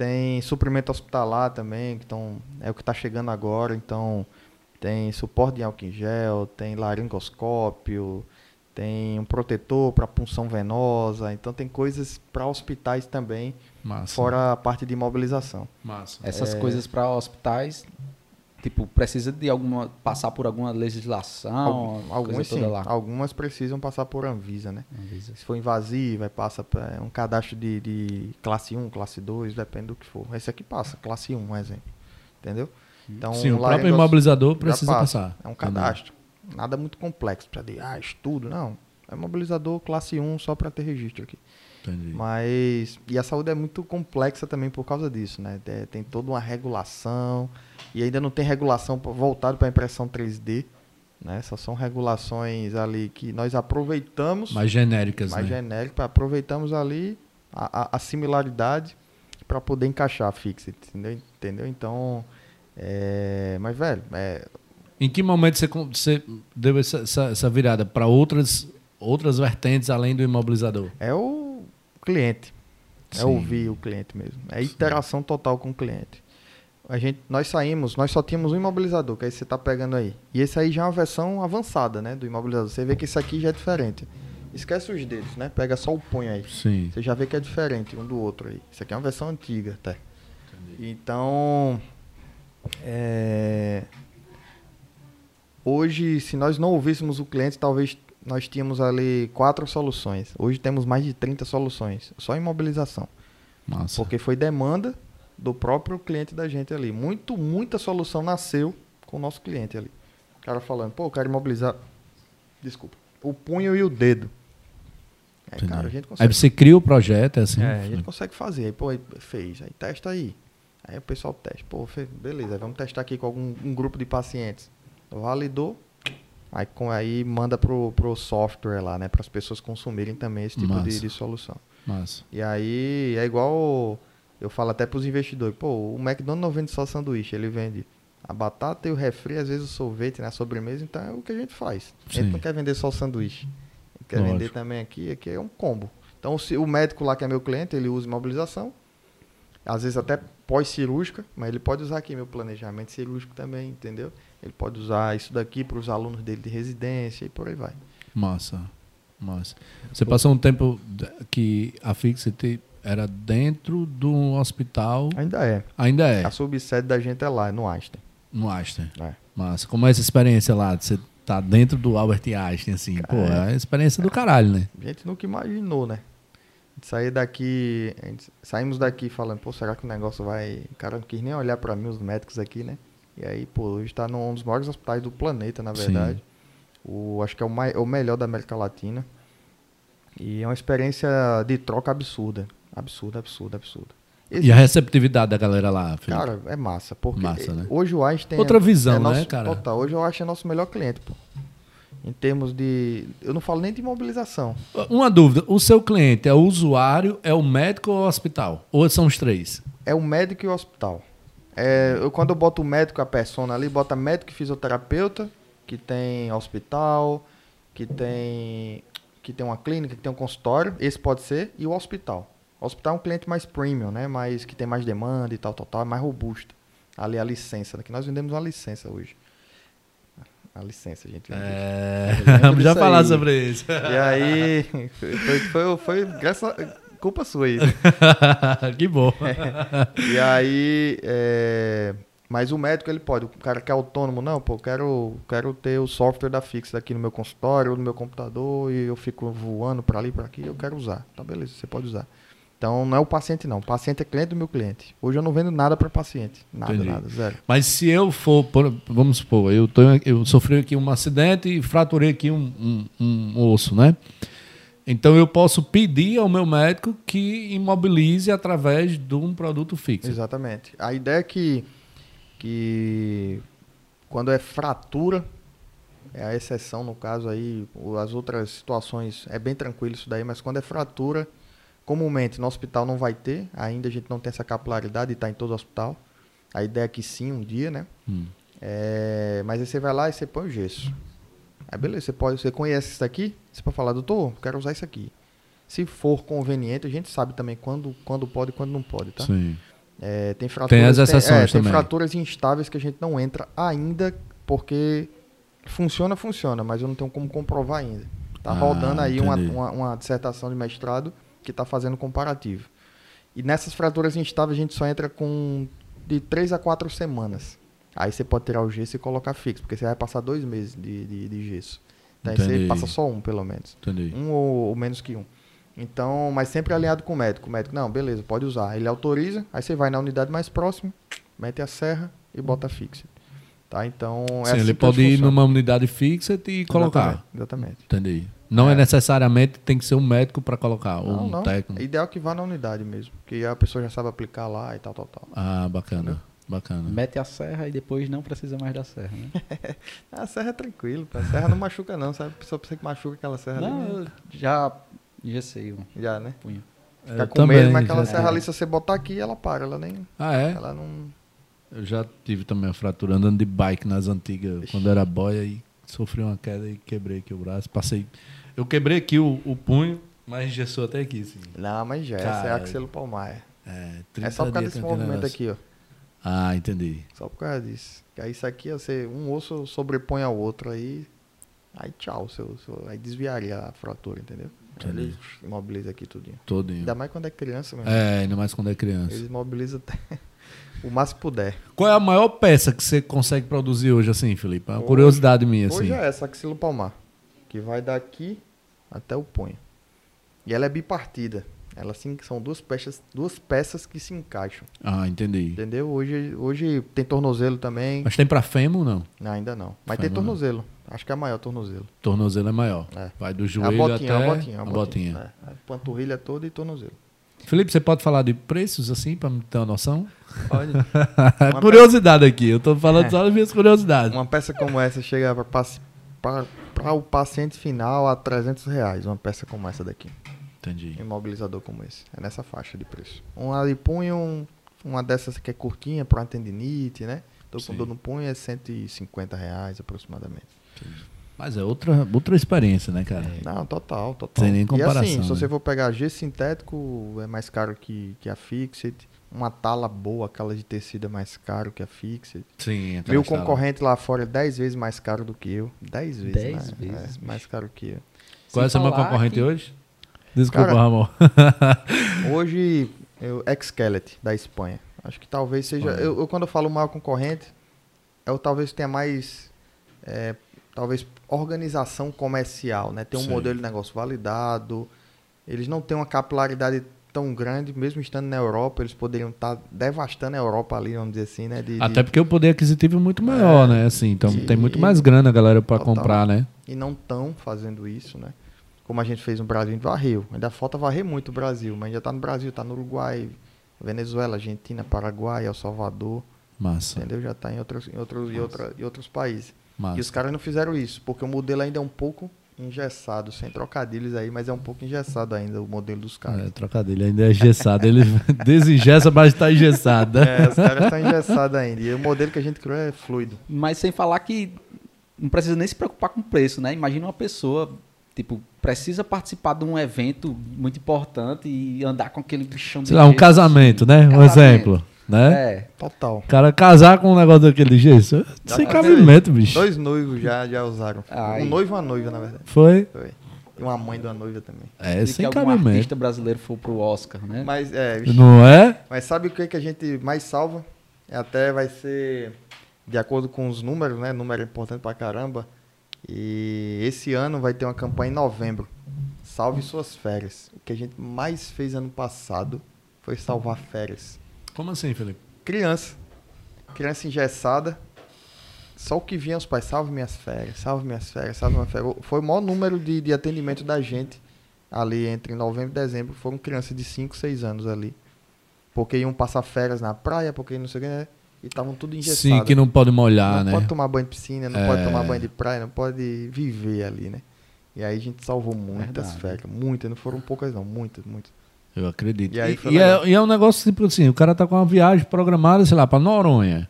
Tem suprimento hospitalar também, que tão, é o que está chegando agora, então tem suporte em álcool em gel, tem laringoscópio, tem um protetor para punção venosa, então tem coisas para hospitais também, Massa. fora a parte de imobilização. Massa. Essas é... coisas para hospitais, tipo, precisa de alguma passar por alguma legislação, algumas sim, lá. algumas precisam passar por Anvisa, né? Anvisa. Se for invasiva, passa para um cadastro de, de classe 1, classe 2, depende do que for. Esse aqui passa, classe 1, um exemplo. Entendeu? Então, Sim, o próprio imobilizador precisa passar. É um cadastro. Entendi. Nada muito complexo para dizer, ah, estudo. Não. É imobilizador classe 1 só para ter registro aqui. Entendi. Mas. E a saúde é muito complexa também por causa disso, né? É, tem toda uma regulação. E ainda não tem regulação voltada para impressão 3D. Né? Só são regulações ali que nós aproveitamos. Mais genéricas, mais né? genéricas, aproveitamos ali a, a, a similaridade para poder encaixar a fixa, entendeu? entendeu? Então, é, mas, velho. É... Em que momento você, você deu essa, essa, essa virada para outras, outras vertentes além do imobilizador? É o cliente. É Sim. ouvir o cliente mesmo. É interação Sim. total com o cliente. A gente, nós saímos, nós só tínhamos um imobilizador, que aí você está pegando aí. E esse aí já é uma versão avançada, né, do imobilizador. Você vê que isso aqui já é diferente. Esquece os dedos, né? Pega só o punho aí. Sim. Você já vê que é diferente um do outro aí. Isso aqui é uma versão antiga, até. Entendi. Então, é... Hoje, se nós não ouvíssemos o cliente, talvez nós tínhamos ali quatro soluções. Hoje temos mais de 30 soluções, só em mobilização. Nossa. Porque foi demanda do próprio cliente da gente ali. Muito, muita solução nasceu com o nosso cliente ali. O cara falando, pô, eu quero imobilizar. Desculpa. O punho e o dedo. É, cara, a gente consegue... Aí você cria o projeto, é assim? É, a gente consegue fazer. Aí, pô, aí fez. Aí testa aí. Aí o pessoal testa. Pô, beleza, vamos testar aqui com algum um grupo de pacientes. Validou. Aí, com, aí manda pro, pro software lá, né? Para as pessoas consumirem também esse tipo de, de, solução. Massa. E aí é igual. Eu falo até para os investidores. Pô, o McDonald's não vende só sanduíche, ele vende a batata e o refri, às vezes o sorvete, né? A sobremesa. Então é o que a gente faz. A gente Sim. não quer vender só o sanduíche. Quer Lógico. vender também aqui. Aqui é um combo. Então, se o médico lá que é meu cliente, ele usa imobilização. Às vezes até pós-cirúrgica, mas ele pode usar aqui meu planejamento cirúrgico também, entendeu? Ele pode usar isso daqui para os alunos dele de residência e por aí vai. Massa, massa. Você passou um tempo que a Fixit era dentro do hospital? Ainda é. Ainda é. A subsede da gente é lá, no Einstein. No Einstein. É. Massa. Como é essa experiência lá? Você tá dentro do Albert Einstein, assim? Cara, Pô, é a experiência do caralho, né? A gente nunca imaginou, né? sair daqui, saímos daqui falando, pô, será que o negócio vai. O cara não quis nem olhar para mim, os médicos aqui, né? E aí, pô, hoje está num dos maiores hospitais do planeta, na verdade. O, acho que é o, mai, o melhor da América Latina. E é uma experiência de troca absurda. Absurda, absurda. Esse, e a receptividade da galera lá, Felipe? Cara, é massa. Porque massa, né? hoje o Einstein. Outra é, visão, é né, nosso, cara? Total. Hoje eu acho é nosso melhor cliente, pô em termos de. Eu não falo nem de imobilização. Uma dúvida: o seu cliente é o usuário, é o médico ou o hospital? Ou são os três? É o médico e o hospital. É, eu, quando eu boto o médico, a persona ali, bota médico e fisioterapeuta, que tem hospital, que tem, que tem uma clínica, que tem um consultório, esse pode ser, e o hospital. Hospital é um cliente mais premium, né? Mais, que tem mais demanda e tal, tal, tal. É mais robusto. Ali a licença, né? Que nós vendemos uma licença hoje. A licença, gente vende. É, vamos já falar aí. sobre isso. E aí, foi, foi, foi, foi graças a, culpa sua aí. que bom. E aí, é, mas o médico ele pode, o cara que é autônomo, não, pô, quero, quero ter o software da Fix aqui no meu consultório, ou no meu computador, e eu fico voando para ali para aqui, eu quero usar. Tá, beleza, você pode usar. Então não é o paciente não, o paciente é cliente do meu cliente. Hoje eu não vendo nada para paciente, nada, Entendi. nada, zero. Mas se eu for, por- vamos supor, eu, tô, eu sofri aqui um acidente e fraturei aqui um, um- um osso, né? Então eu posso pedir ao meu médico que imobilize através de um produto fixo. Exatamente. A ideia é que, que quando é fratura, é a exceção no caso aí, as outras situações é bem tranquilo isso daí, mas quando é fratura, comumente no hospital não vai ter, ainda a gente não tem essa capilaridade de estar em todo hospital. A ideia é que sim, um dia, né? Hum. É, mas aí você vai lá e você põe o gesso. Aí beleza, você, pode, você conhece isso daqui, você pode falar, doutor, quero usar isso aqui. Se for conveniente, a gente sabe também quando, quando pode e quando não pode, tá? Sim. É, tem fraturas, Tem as exceções é, tem também. fraturas instáveis que a gente não entra ainda porque funciona, funciona, mas eu não tenho como comprovar ainda. Tá Ah, rodando aí uma, uma, uma dissertação de mestrado que está fazendo comparativo. E nessas fraturas instáveis a gente só entra com de 3 a 4 semanas. Aí você pode tirar o gesso e colocar fixo, porque você vai passar dois meses de, de, de gesso. Daí você Entendi. passa só um, pelo menos. Entendi. Um ou, ou menos que um. Então, mas sempre alinhado com o médico. O médico, não, beleza, pode usar. Ele autoriza, aí você vai na unidade mais próxima, mete a serra e bota fixa. Tá? Então, é Sim, assim ele pode ir numa unidade fixa e colocar. Exatamente. exatamente. Entendi. Não é. É. necessariamente tem que ser um médico para colocar, ou Não, um não. técnico. É ideal que vá na unidade mesmo. Que a pessoa já sabe aplicar lá e tal, tal, tal. Ah, bacana. Bacana. Mete a serra e depois não precisa mais da serra, né? A serra é tranquilo, a serra não machuca não, sabe? A pessoa pensa que machuca aquela serra Não, ali. eu já engessei o Já, né? punho. Fica Eu com também, medo, mas aquela já serra tive. ali, se você botar aqui, ela para. Ela nem. Ah, é? Ela não. Eu já tive também a fratura andando de bike nas antigas, quando era boia e sofri uma queda e quebrei aqui o braço. Passei. Eu quebrei aqui o, o punho, mas engessou até aqui, sim. Não, mas já, essa é Cara, axilo palmar. É, É só por 30 causa desse movimento negócio. aqui, ó. Ah, entendi. Só por causa disso. Aí isso aqui, você, um osso sobrepõe ao outro aí. Aí tchau, seu, seu- aí desviaria a fratura, entendeu? Entendi. Ele imobiliza aqui tudinho. Todinho. Ainda mais quando é criança mesmo. É, ainda mais quando é criança. Eles imobilizam até o máximo que puder. Qual é a maior peça que você consegue produzir hoje, assim, Felipe? É uma Hoje- curiosidade minha, assim. Hoje é essa axilo palmar. Que vai daqui até o punho. E ela é bipartida. Ela sim, são duas peças, duas peças que se encaixam. Ah, entendi. Entendeu? Hoje, hoje tem tornozelo também. Mas tem pra fêmur, não? Não, ainda não. Mas Fêmur tem não. tornozelo. Acho que é maior tornozelo. Tornozelo é maior. É. Vai do É a joelho botinha, até a botinha, a botinha. botinha. É, a panturrilha toda e tornozelo. Felipe, você pode falar de preços, assim, me ter uma noção? Olha, Uma curiosidade aqui. Eu tô falando É. só das minhas curiosidades. uma peça como essa chega para o paciente final a 300 reais. Uma peça como essa daqui. Entendi. Um imobilizador como esse. É nessa faixa de preço. Um ali punho, um, uma dessas que é curtinha para uma tendinite, né? Tô com dor no punho é 150 reais aproximadamente. Mas é outra, outra experiência, né, cara? Não, total, total. Sem nem e comparação, assim, se né? você for pegar gesso sintético, é mais caro que, que a Fixed. Uma tala boa, aquela de tecido é mais caro que a Fixed. Sim, Meu concorrente lá fora é 10 vezes mais caro do que eu. 10 vezes, 10 né? vezes, É, mais caro que eu. Qual é o Sem seu meu falar concorrente que- hoje? Desculpa, Cara, Ramon. Hoje, eu, Excelet, da Espanha. Acho que talvez seja. Eu, eu, quando eu falo maior concorrente, eu talvez tenha mais. é, talvez organização comercial, né? Tem um Sim. modelo de negócio validado. Eles não têm uma capilaridade tão grande, mesmo estando na Europa, eles poderiam estar devastando a Europa ali, vamos dizer assim, né? De- de- Até porque o poder aquisitivo é muito maior, né? Assim, então E- tem muito mais grana, galera, Total. comprar, né? E não estão fazendo isso, né? Como a gente fez no Brasil, a gente varreu. Ainda falta varrer muito o Brasil, mas já tá no Brasil, tá no Uruguai, Venezuela, Argentina, Paraguai, El Salvador. Massa. Entendeu? Já está em outros, em outros, em outra, em outros países. Massa. E os caras não fizeram isso, porque o modelo ainda é um pouco engessado, sem trocadilhos aí, mas é um pouco engessado ainda o modelo dos caras. É, trocadilho ainda é engessado. Ele desengessa, mas tá engessado. né? É, os caras estão engessados ainda. E o modelo que a gente criou é fluido. Mas sem falar que não precisa nem se preocupar com o preço, né? Imagina uma pessoa tipo, precisa participar de um evento muito importante e andar com aquele bichão de Sei lá, um casamento, né? Um Casamento. exemplo. Né? É. Total. O cara casar com um negócio daquele jeito, sem Já- cabimento, bicho. Dois noivos já, já usaram. Ai. Um noivo e uma noiva, na verdade. Foi. Foi. E uma mãe de uma noiva também. É, Se sem algum cabimento. artista brasileiro for pro Oscar, né? Mas, é, vixe, Não é? mas sabe o que, que a gente mais salva? É até vai ser de acordo com os números, né? Número é importante pra caramba. E esse ano vai ter uma campanha em novembro. Salve suas férias. O que a gente mais fez ano passado foi salvar férias. Como assim, Felipe? Criança. Criança engessada. Só o que vinha os pais, salve minhas férias, salve minhas férias, salve minhas férias. Foi o maior número de, de atendimento da gente ali entre novembro e dezembro. Foram crianças de 5, 6 anos ali. Porque iam passar férias na praia, porque não sei o que, né? E estavam tudo engessados. Sim, que não pode molhar, Não né? pode tomar banho de piscina, não É. pode tomar banho de praia, não pode viver ali, né? E aí a gente salvou muitas Verdade. férias. Muitas, não foram poucas não, muitas, muitas. Eu acredito. E E, aí e legal. é, e é um negócio tipo assim, o cara tá com uma viagem programada, sei lá, pra Noronha.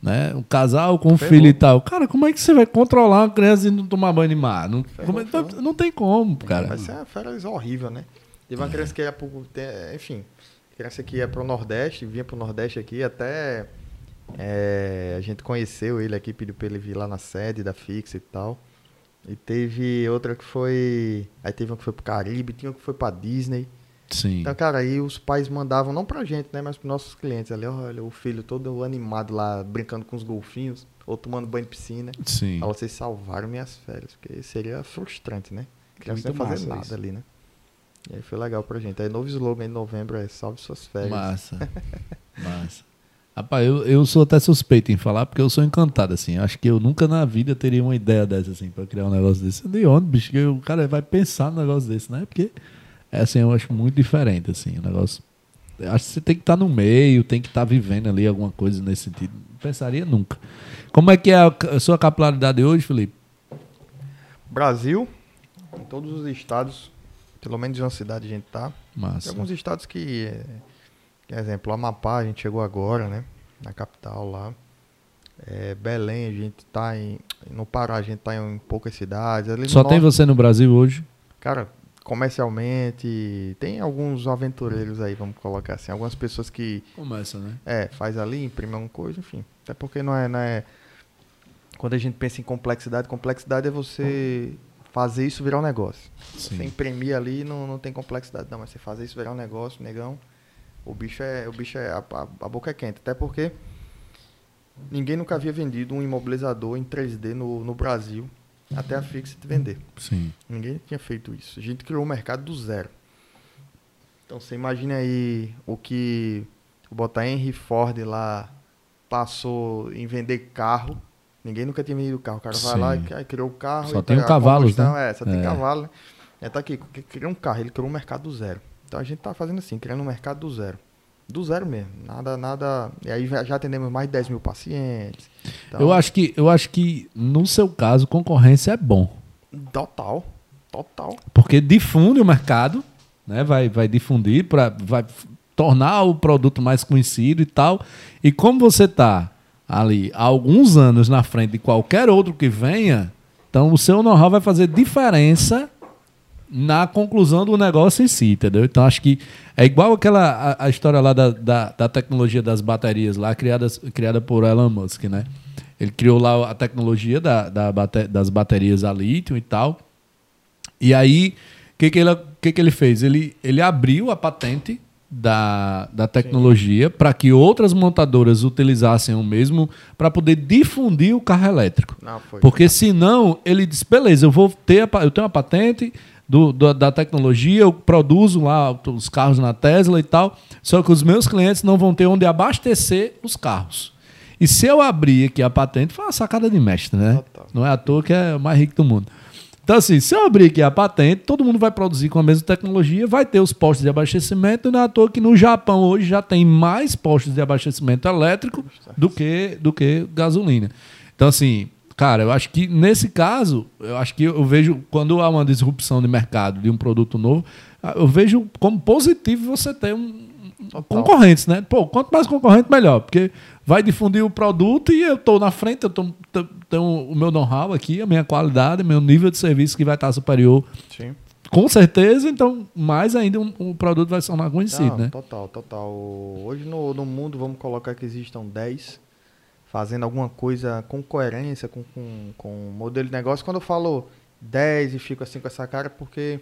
Né? Um casal com um Ferrou. filho e tal. Cara, como é que você vai controlar uma criança e não tomar banho de mar? Não, como é- não, ferrou. não tem como, cara. Vai ser uma férias horrível, né? Teve uma criança que ia pro. Enfim, criança que ia pro Nordeste, vinha pro Nordeste aqui, até é, a gente conheceu ele aqui, pediu pra ele vir lá na sede da Fixa e tal. E teve outra que foi. Aí teve uma que foi pro Caribe, tinha uma que foi pra Disney. Sim. Então, cara, aí os pais mandavam, não pra gente, né? Mas pros nossos clientes ali, olha, o filho todo animado lá, brincando com os golfinhos, ou tomando banho de piscina. Sim. Fala, vocês salvaram minhas férias, porque seria frustrante, né? Criança não fazer nada isso. ali, né? E aí foi legal pra gente. Aí novo slogan em novembro é salve suas férias. Massa. Massa. Rapaz, eu, eu sou até suspeito em falar, porque eu sou encantado, assim. Acho que eu nunca na vida teria uma ideia dessa, assim, pra criar um negócio desse. De onde, bicho? Que o cara vai pensar num negócio desse, né? Porque, é, assim, eu acho muito diferente, assim, o negócio. Eu acho que você tem que estar no meio, tem que estar vivendo ali alguma coisa nesse sentido. Não pensaria nunca. Como é que é a, sua capilaridade hoje, Felipe? Brasil, em todos os estados, pelo menos em uma cidade a gente tá. Tem Massa. alguns estados que, é, por exemplo, Amapá a gente chegou agora, né? Na capital lá. É, Belém a gente tá em. No Pará a gente tá em poucas cidades. Ali no Só tem norte- você no Brasil hoje? Cara, comercialmente, tem alguns aventureiros aí, vamos colocar assim. Algumas pessoas que, Começa, né? é, faz ali, imprime alguma coisa, enfim. Até porque não é, não é... Quando a gente pensa em complexidade, complexidade é você fazer isso virar um negócio. Você Sim. imprimir ali não, não tem complexidade, não. Mas você fazer isso virar um negócio, negão, o bicho é... O bicho é a, a- a boca é quente. Até porque ninguém nunca havia vendido um imobilizador em 3D no, no Brasil até a Fixit vender. Sim. Ninguém tinha feito isso. A gente criou o mercado do zero. Então você imagina aí o que o botar Henry Ford lá passou em vender carro. Ninguém nunca tinha vendido carro. O cara vai Sim. lá e criou o carro. Só e tem tá- a cavalos, né? É, só tem É. cavalo, né? É, tá aqui, criou um carro, ele criou um mercado do zero. Então a gente tá fazendo assim, criando um mercado do zero. Do zero mesmo. Nada, nada. E aí já já atendemos mais de 10 mil pacientes. Então, Eu, acho que, eu acho que, no seu caso, concorrência é bom. Total. Total. Porque difunde o mercado, né? Vai, vai difundir, pra, vai tornar o produto mais conhecido e tal. E como você está ali há alguns anos na frente de qualquer outro que venha, então o seu know-how vai fazer diferença na conclusão do negócio em si, entendeu? Então acho que é igual aquela a, a história lá da, da, da tecnologia das baterias lá criadas, criada por Elon Musk, né? Ele criou lá a tecnologia da, da bate- das baterias a lítio e tal. E aí, o que, que, ele, que, que ele fez? Ele, ele abriu a patente da, da tecnologia para que outras montadoras utilizassem o mesmo para poder difundir o carro elétrico. Não. Porque senão ele diz, beleza, eu vou ter a eu tenho a patente do, do- da tecnologia, eu produzo lá os carros na Tesla e tal, só que os meus clientes não vão ter onde abastecer os carros. E se eu abrir aqui a patente, foi uma sacada de mestre, né? Total. Não é à toa que é o mais rico do mundo. Então, assim, se eu abrir aqui a patente, todo mundo vai produzir com a mesma tecnologia, vai ter os postos de abastecimento, e não é à toa que no Japão hoje já tem mais postos de abastecimento elétrico do que, do que gasolina. Então, assim, cara, eu acho que nesse caso, eu acho que eu vejo, quando há uma disrupção de mercado de um produto novo, eu vejo como positivo você ter um, Total. concorrentes, né? Pô, quanto mais concorrente, melhor. Porque vai difundir o produto e eu tô na frente, eu tô, tenho o meu know-how aqui, a minha qualidade, meu nível de serviço que vai estar superior, Sim. com certeza. Então, mais ainda um- o produto vai se tornar conhecido, Não, né? Total, total. Hoje no, no mundo, vamos colocar que existam 10 fazendo alguma coisa com coerência, com, com, com modelo de negócio. Quando eu falo 10 e fico assim com essa cara, é porque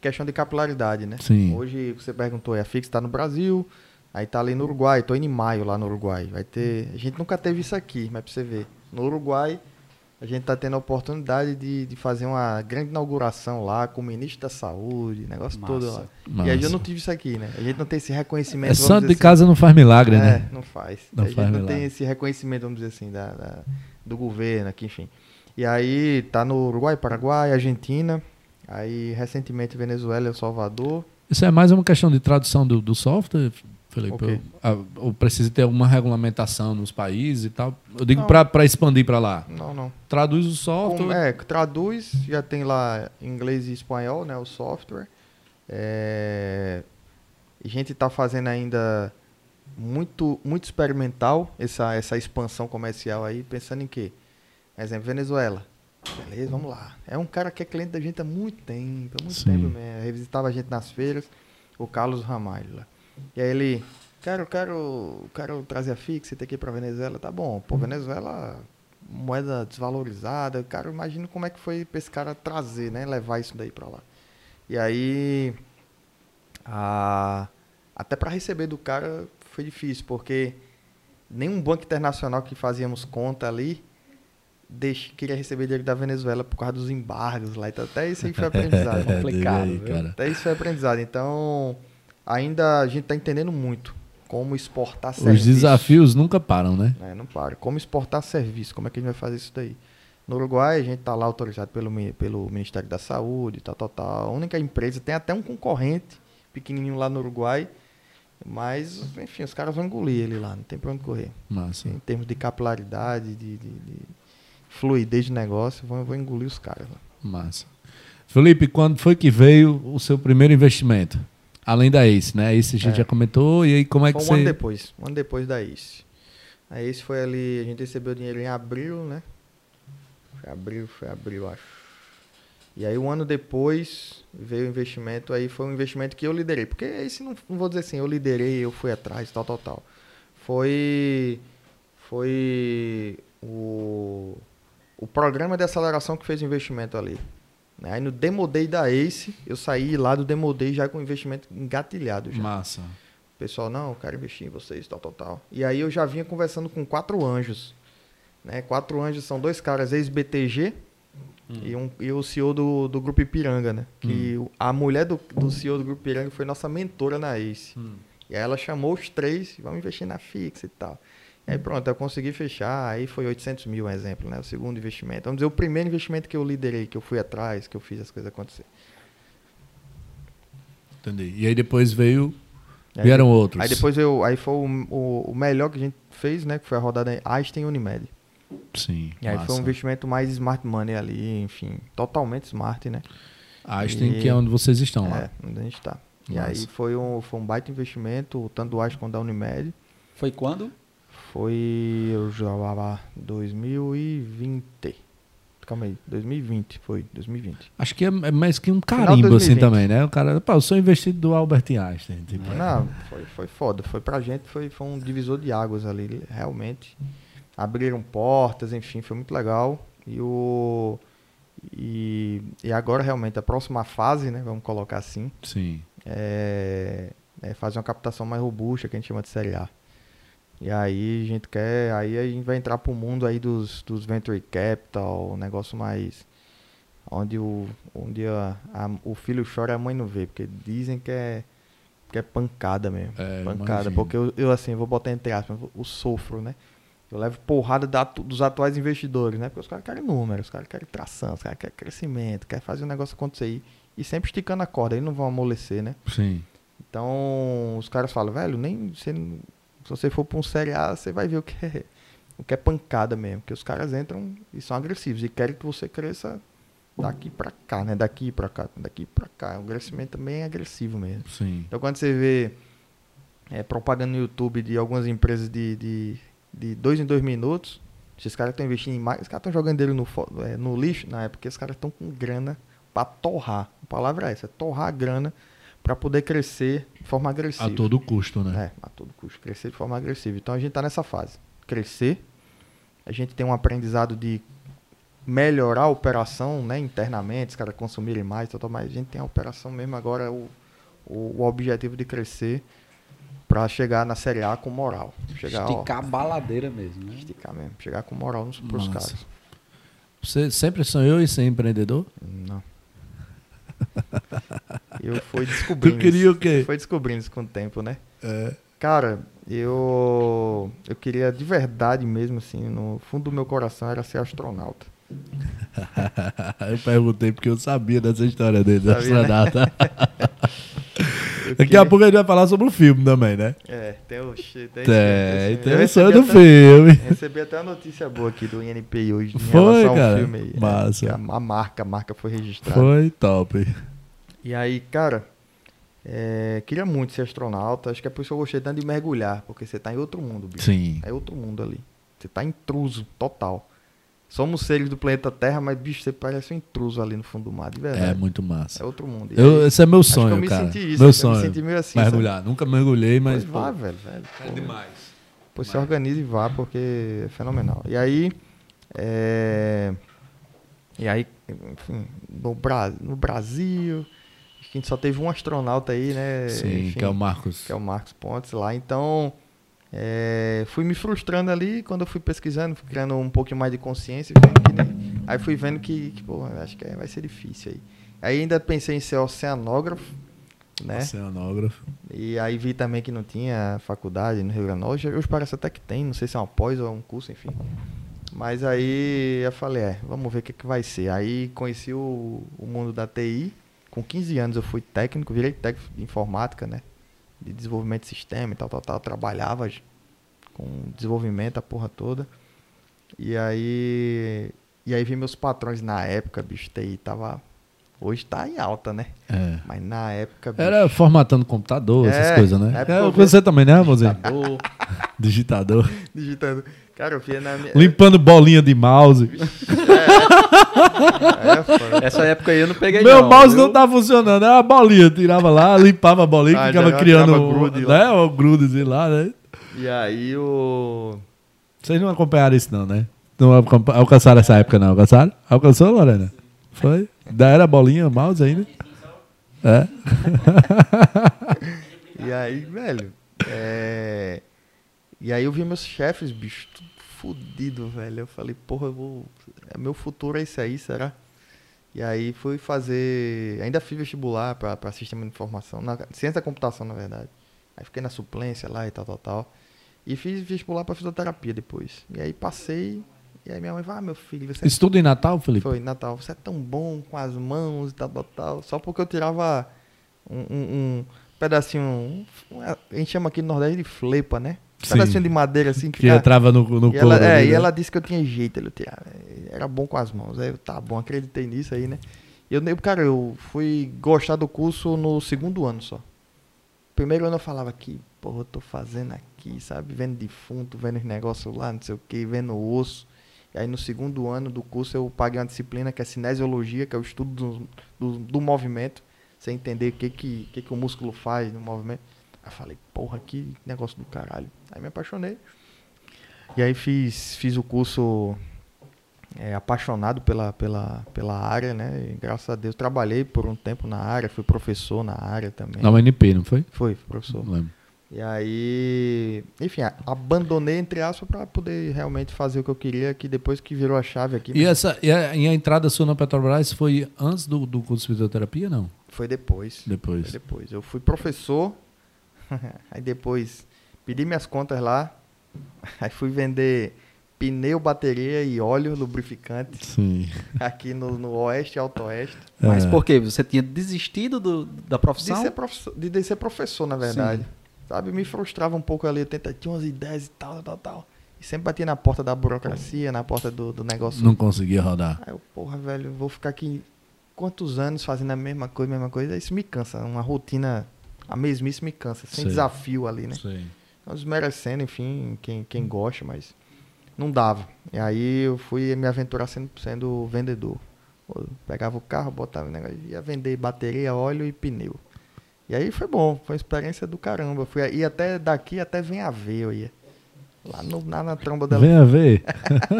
questão de capilaridade, né? Sim. Hoje você perguntou, é, a Fix está no Brasil, aí tá ali no Uruguai, tô indo em maio lá no Uruguai. Vai ter. A gente nunca teve isso aqui, mas pra você ver. No Uruguai, a gente tá tendo a oportunidade de, de fazer uma grande inauguração lá com o ministro da saúde, negócio Massa. todo lá. Massa. E aí eu não tive isso aqui, né? A gente não tem esse reconhecimento. É santo de assim. casa não faz milagre, é, né? não faz. Não a gente faz não milagre. tem esse reconhecimento, vamos dizer assim, da, da- do governo aqui, enfim. E aí tá no Uruguai, Paraguai, Argentina, aí recentemente Venezuela e El Salvador. Isso é mais uma questão de tradução do, do software, Felipe? O quê? Ou, ah, ou precisa ter alguma regulamentação nos países e tal? Eu digo para expandir pra lá. Não, não. Traduz o software. É, traduz, já tem lá inglês e espanhol, né, o software. É, a gente está fazendo ainda muito, muito experimental essa, essa expansão comercial aí, pensando em quê? Exemplo, Venezuela. Beleza, vamos lá. É um cara que é cliente da gente há muito tempo, há muito Sim. tempo mesmo. Revisitava a gente nas feiras, o Carlos Ramalho lá. E aí ele, quero, quero, quero trazer a fixa aqui para Venezuela. Tá bom, pô, Venezuela, moeda desvalorizada. Cara, imagina como é que foi pra esse cara trazer, né? Levar isso daí pra lá. E aí, a- até para receber do cara foi difícil, porque nenhum banco internacional que fazíamos conta ali deixa, queria receber dinheiro da Venezuela por causa dos embargos lá. Então, até isso aí foi aprendizado. Complicado, aí. Até isso foi aprendizado. Então, ainda a gente tá entendendo muito como exportar Os serviço. desafios nunca param, né? É, não para. Como exportar serviço? Como é que a gente vai fazer isso daí? No Uruguai, a gente tá lá autorizado pelo, pelo Ministério da Saúde, tal, tal, tal. A única empresa, tem até um concorrente pequenininho lá no Uruguai, mas, enfim, os caras vão engolir ele lá, não tem pra onde correr. Massa. Em termos de capilaridade, de, de- de fluidez de negócio, vão, vão engolir os caras lá. Massa. Felipe, quando foi que veio o seu primeiro investimento? Além da Ace, né? Ace a gente É. já comentou. E aí, como é que Foi um ano você. depois, um ano depois da Ace. A Ace foi ali, a gente recebeu o dinheiro em abril, né? Foi abril, foi abril, acho. E aí um ano depois veio o investimento, aí foi um investimento que eu liderei. Porque esse não, não vou dizer assim, eu liderei, eu fui atrás, tal, tal, tal. Foi. Foi o, o programa de aceleração que fez o investimento ali. Né? Aí no Demo Day da Ace, eu saí lá do Demo Day já com investimento engatilhado já. Massa. O pessoal, não, eu quero investir em vocês, tal, tal, tal. E aí eu já vinha conversando com quatro anjos. Né? Quatro anjos são dois caras ex-BTG e, um, e o CEO do, do Grupo Ipiranga, né? Que o- a mulher do, do CEO do Grupo Ipiranga foi nossa mentora na ACE. E aí ela chamou os três, vamos investir na fixa e tal. E aí pronto, eu consegui fechar, aí foi 800 mil, um exemplo, né? O segundo investimento. Vamos dizer, o primeiro investimento que eu liderei, que eu fui atrás, que eu fiz as coisas acontecer. Entendi. E aí depois veio. Aí Vieram outros. Aí depois eu, aí foi o, o, o melhor que a gente fez, né? Que foi a rodada Einstein Unimed. Sim. E aí massa. foi um investimento mais smart money ali, enfim, totalmente smart, né? Einstein, E- que é onde vocês estão lá. É, onde a gente tá. E aí foi um, foi um baita investimento, tanto do Einstein quanto da Unimed. Foi quando? Foi, eu já lá, 2020. Calma aí, 2020, foi, 2020. Acho que é é mais que um carimbo, assim 2020. também, né? O cara, pá, eu sou investido do Albert Einstein. Tipo, Não, foi, foi foda. Foi pra gente, foi, foi um divisor de águas ali, realmente. Abriram portas, enfim, foi muito legal. E o. E, e agora realmente a próxima fase, né? Vamos colocar assim, Sim. é, é fazer uma captação mais robusta, que a gente chama de série A. E aí a gente quer. Aí a gente vai entrar pro mundo aí dos, dos Venture Capital, um negócio mais. Onde o, onde a, a- o filho chora e a mãe não vê, porque dizem que é, que é pancada mesmo. É, pancada. imagino. Porque eu, eu, assim, vou botar entre aspas, o sofro, né? Eu levo porrada da- dos atuais investidores, né? Porque os caras querem números, os caras querem tração, os caras querem crescimento, querem fazer o negócio acontecer aí. E sempre esticando a corda, eles não vão amolecer, né? Sim. Então, os caras falam, velho, nem você se você for para um Série A, você vai ver o que é, o que é pancada mesmo, porque os caras entram e são agressivos e querem que você cresça daqui para cá, né? Daqui para cá, daqui para cá. O crescimento também é agressivo mesmo. Sim. Então, quando você vê é, propaganda no YouTube de algumas empresas de, de, de dois em dois minutos. Esses caras estão investindo em mais. Os caras estão jogando ele no, é, no lixo na época. Esses caras estão com grana pra torrar. A palavra é essa: torrar a grana pra poder crescer de forma agressiva. A todo custo, né? É, a todo custo. Crescer de forma agressiva. Então a gente tá nessa fase. Crescer. A gente tem um aprendizado de melhorar a operação, né, internamente, os caras consumirem mais, tal, tal, mas a gente tem a operação mesmo agora, o, o, o objetivo de crescer pra chegar na Série A com moral. Chegar, ó, Esticar a baladeira mesmo, né? esticar mesmo. Chegar com moral nos, pros caras. Você sempre sonhou em ser empreendedor? Não. Eu fui descobrindo. Tu queria isso. o quê? Foi descobrindo isso com o tempo, né? É. Cara, eu eu queria de verdade mesmo assim, no fundo do meu coração era ser astronauta. eu perguntei porque eu sabia dessa história dele, Sabia, né? astronauta. Eu Daqui queria- a pouco a gente vai falar sobre o filme também, né? É, tem o tem, tem, Tem, o sonho do até- filme. Recebi até uma notícia boa aqui do INPI hoje em Foi, relação ao cara? filme aí. É, Massa. que a, a marca, a marca foi registrada. Foi top. E aí, cara, é, queria muito ser astronauta. Acho que é por isso que eu gostei tanto de mergulhar, porque você tá em outro mundo, bicho. Sim. É outro mundo ali. Você tá intruso, total. Somos seres do planeta Terra, mas, bicho, você parece um intruso ali no fundo do mar, de verdade. É muito massa. É outro mundo. Eu, aí, esse é meu acho que sonho, eu me cara. senti isso. meu eu sonho. me senti meio assim. sabe? mergulhar. Nunca mergulhei, mas. Pois pô, vá, velho, velho. é Pô, demais. Pois se organize e vá, porque é fenomenal. E aí, é... E aí, enfim, no, Bra... no Brasil, que a gente só teve um astronauta aí, né? Sim, Enfim, que é o Marcos. que é o Marcos Pontes lá. Então, é, fui me frustrando ali quando eu fui pesquisando, fui criando um pouquinho mais de consciência. que, né, aí fui vendo que, que, pô, acho que vai ser difícil aí. Aí ainda pensei em ser oceanógrafo, né? Oceanógrafo. E aí vi também que não tinha faculdade no Rio Grande do Norte. Hoje parece até que tem, não sei se é uma pós ou é um curso, enfim. Mas aí eu falei, é, vamos ver o que, que vai ser. Aí conheci o, o mundo da TI. Com 15 anos eu fui técnico, virei técnico de informática, né? De desenvolvimento de sistema e tal, tal, tal. Trabalhava com desenvolvimento, a porra toda. E aí. E aí vi meus patrões na época, bicho, TI tava. Hoje tá em alta, né? É. Mas na época. Bicho, Era formatando computador, essas É, coisas, né? É, você também, né, Ramonzinho? Digitador. Digitador. digitando. Cara, eu via na minha. Limpando bolinha de mouse. É, foda. Essa época aí eu não peguei Meu não, mouse viu? não tá funcionando. Era a bolinha. Tirava lá, limpava a bolinha, Ah, ficava criando o, grude né, o grudezinho lá, né? E aí o. Vocês não acompanharam isso não, né? Não alcan- alcançaram essa época não, alcançaram? Alcançou, Lorena? Foi? Da era bolinha, mouse ainda? É. E aí, velho. É... E aí eu vi meus chefes, bicho, tudo fudido, velho. Eu falei, porra, eu vou. é, Meu futuro é isso aí, será? E aí fui fazer. Ainda fiz vestibular pra, pra sistema de informação, na... ciência da computação, na verdade. Aí fiquei na suplência lá e tal, tal, tal. E fiz vestibular pra fisioterapia depois. E aí passei. E aí minha mãe falou, ah, meu filho, você Isso tudo em Natal, Felipe? Foi, Natal. Você é tão bom com as mãos e tal, tal, tal. Só porque eu tirava um, um- um pedacinho. um- a gente chama aqui no Nordeste de flepa, né? Pedacinho de madeira assim. Que fica- entrava no, no e ela, é, ali, e né? ela disse que eu tinha jeito, ele tirava. Era bom com as mãos. Aí eu, tá bom, acreditei nisso aí, né? Eu, cara, eu fui gostar do curso no segundo ano só. Primeiro ano eu falava que, porra, eu tô fazendo aqui, sabe? Vendo defunto, vendo os negócios lá, não sei o que, vendo osso. E aí no segundo ano do curso eu paguei uma disciplina que é cinesiologia, que é o estudo do, do, do movimento. Você entender o que, que, que, que o músculo faz no movimento. Aí falei, porra, que negócio do caralho. Aí me apaixonei. E aí fiz, fiz o curso é, apaixonado pela, pela, pela área, né? E graças a Deus trabalhei por um tempo na área, fui professor na área também. Na UNP, não foi? Foi, professor. Não lembro. E aí, enfim, abandonei entre aspas para poder realmente fazer o que eu queria, que depois que virou a chave aqui, E, essa, e, a, e a entrada sua na Petrobras foi antes do, do curso de fisioterapia, não? foi depois. Foi Depois. depois. Eu fui professor, aí depois pedi minhas contas lá, aí fui vender pneu, bateria e óleo lubrificante Sim. aqui no, no Oeste e Alto Oeste. Mas É. por quê? Você tinha desistido do- da De profissão? ser, professor, de, de ser professor, na verdade. Sabe, me frustrava um pouco ali, eu tenta, tinha umas ideias e tal, tal, tal. E sempre batia na porta da burocracia, na porta do, do negócio. Não conseguia rodar. Aí eu, porra, velho, vou ficar aqui quantos anos fazendo a mesma coisa, mesma coisa? Isso me cansa, uma rotina a mesmice me cansa, sem Sei. desafio ali, né? Sei. Nós desmerecendo, enfim, quem, quem gosta, mas não dava. E aí eu fui me aventurar sendo, sendo vendedor. Eu pegava o carro, botava o negócio, ia vender bateria, óleo e pneu. E aí foi bom, foi uma experiência do caramba. Fui, ia até daqui até vem a ver, eu ia. Lá, no, lá na tromba dela, Venha ver.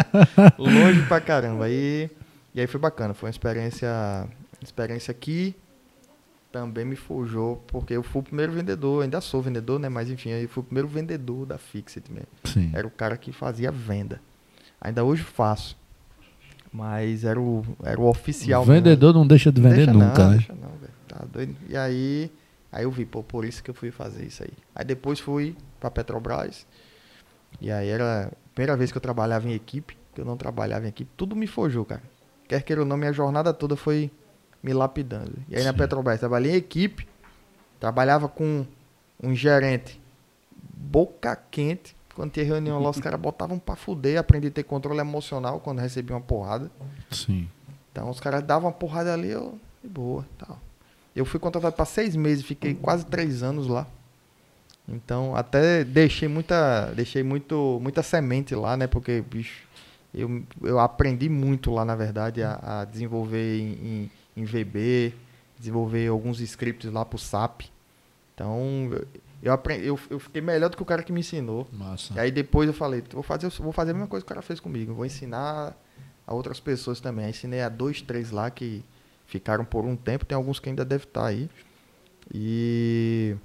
longe pra caramba. E, e aí foi bacana, foi uma experiência, experiência que também me forjou, porque eu fui o primeiro vendedor, ainda sou vendedor, né? Mas enfim, eu fui o primeiro vendedor da Fixit mesmo. Sim. Era o cara que fazia venda. Ainda hoje faço. Mas era o, era o oficial. o mesmo. vendedor não deixa de vender Deixa nunca, não, né? Deixa não, velho. Tá doido. E aí, aí eu vi, pô, por isso que eu fui fazer isso aí. Aí depois fui pra Petrobras. E aí era a primeira vez que eu trabalhava em equipe, que eu não trabalhava em equipe. Tudo me forjou, cara. Quer queira ou não, minha jornada toda foi me lapidando. E aí na Sim. Petrobras, trabalhei em equipe, trabalhava com um gerente boca quente. Quando tinha reunião lá, os caras botavam pra fuder. Aprendi a ter controle emocional quando recebia uma porrada. Sim. Então os caras davam uma porrada ali, eu, de boa, tal. Eu fui contratado para seis meses, fiquei quase três anos lá. Então até deixei muita, deixei muito, muita semente lá, né? Porque bicho, eu, eu aprendi muito lá na verdade a, a desenvolver em, em, em VB, desenvolver alguns scripts lá pro SAP. Então eu, aprendi, eu, eu fiquei melhor do que o cara que me ensinou. Massa. E aí depois eu falei, vou fazer, vou fazer a mesma coisa que o cara fez comigo. Vou ensinar a outras pessoas também. Aí ensinei a dois, três lá que ficaram por um tempo. Tem alguns que ainda devem estar aí. E...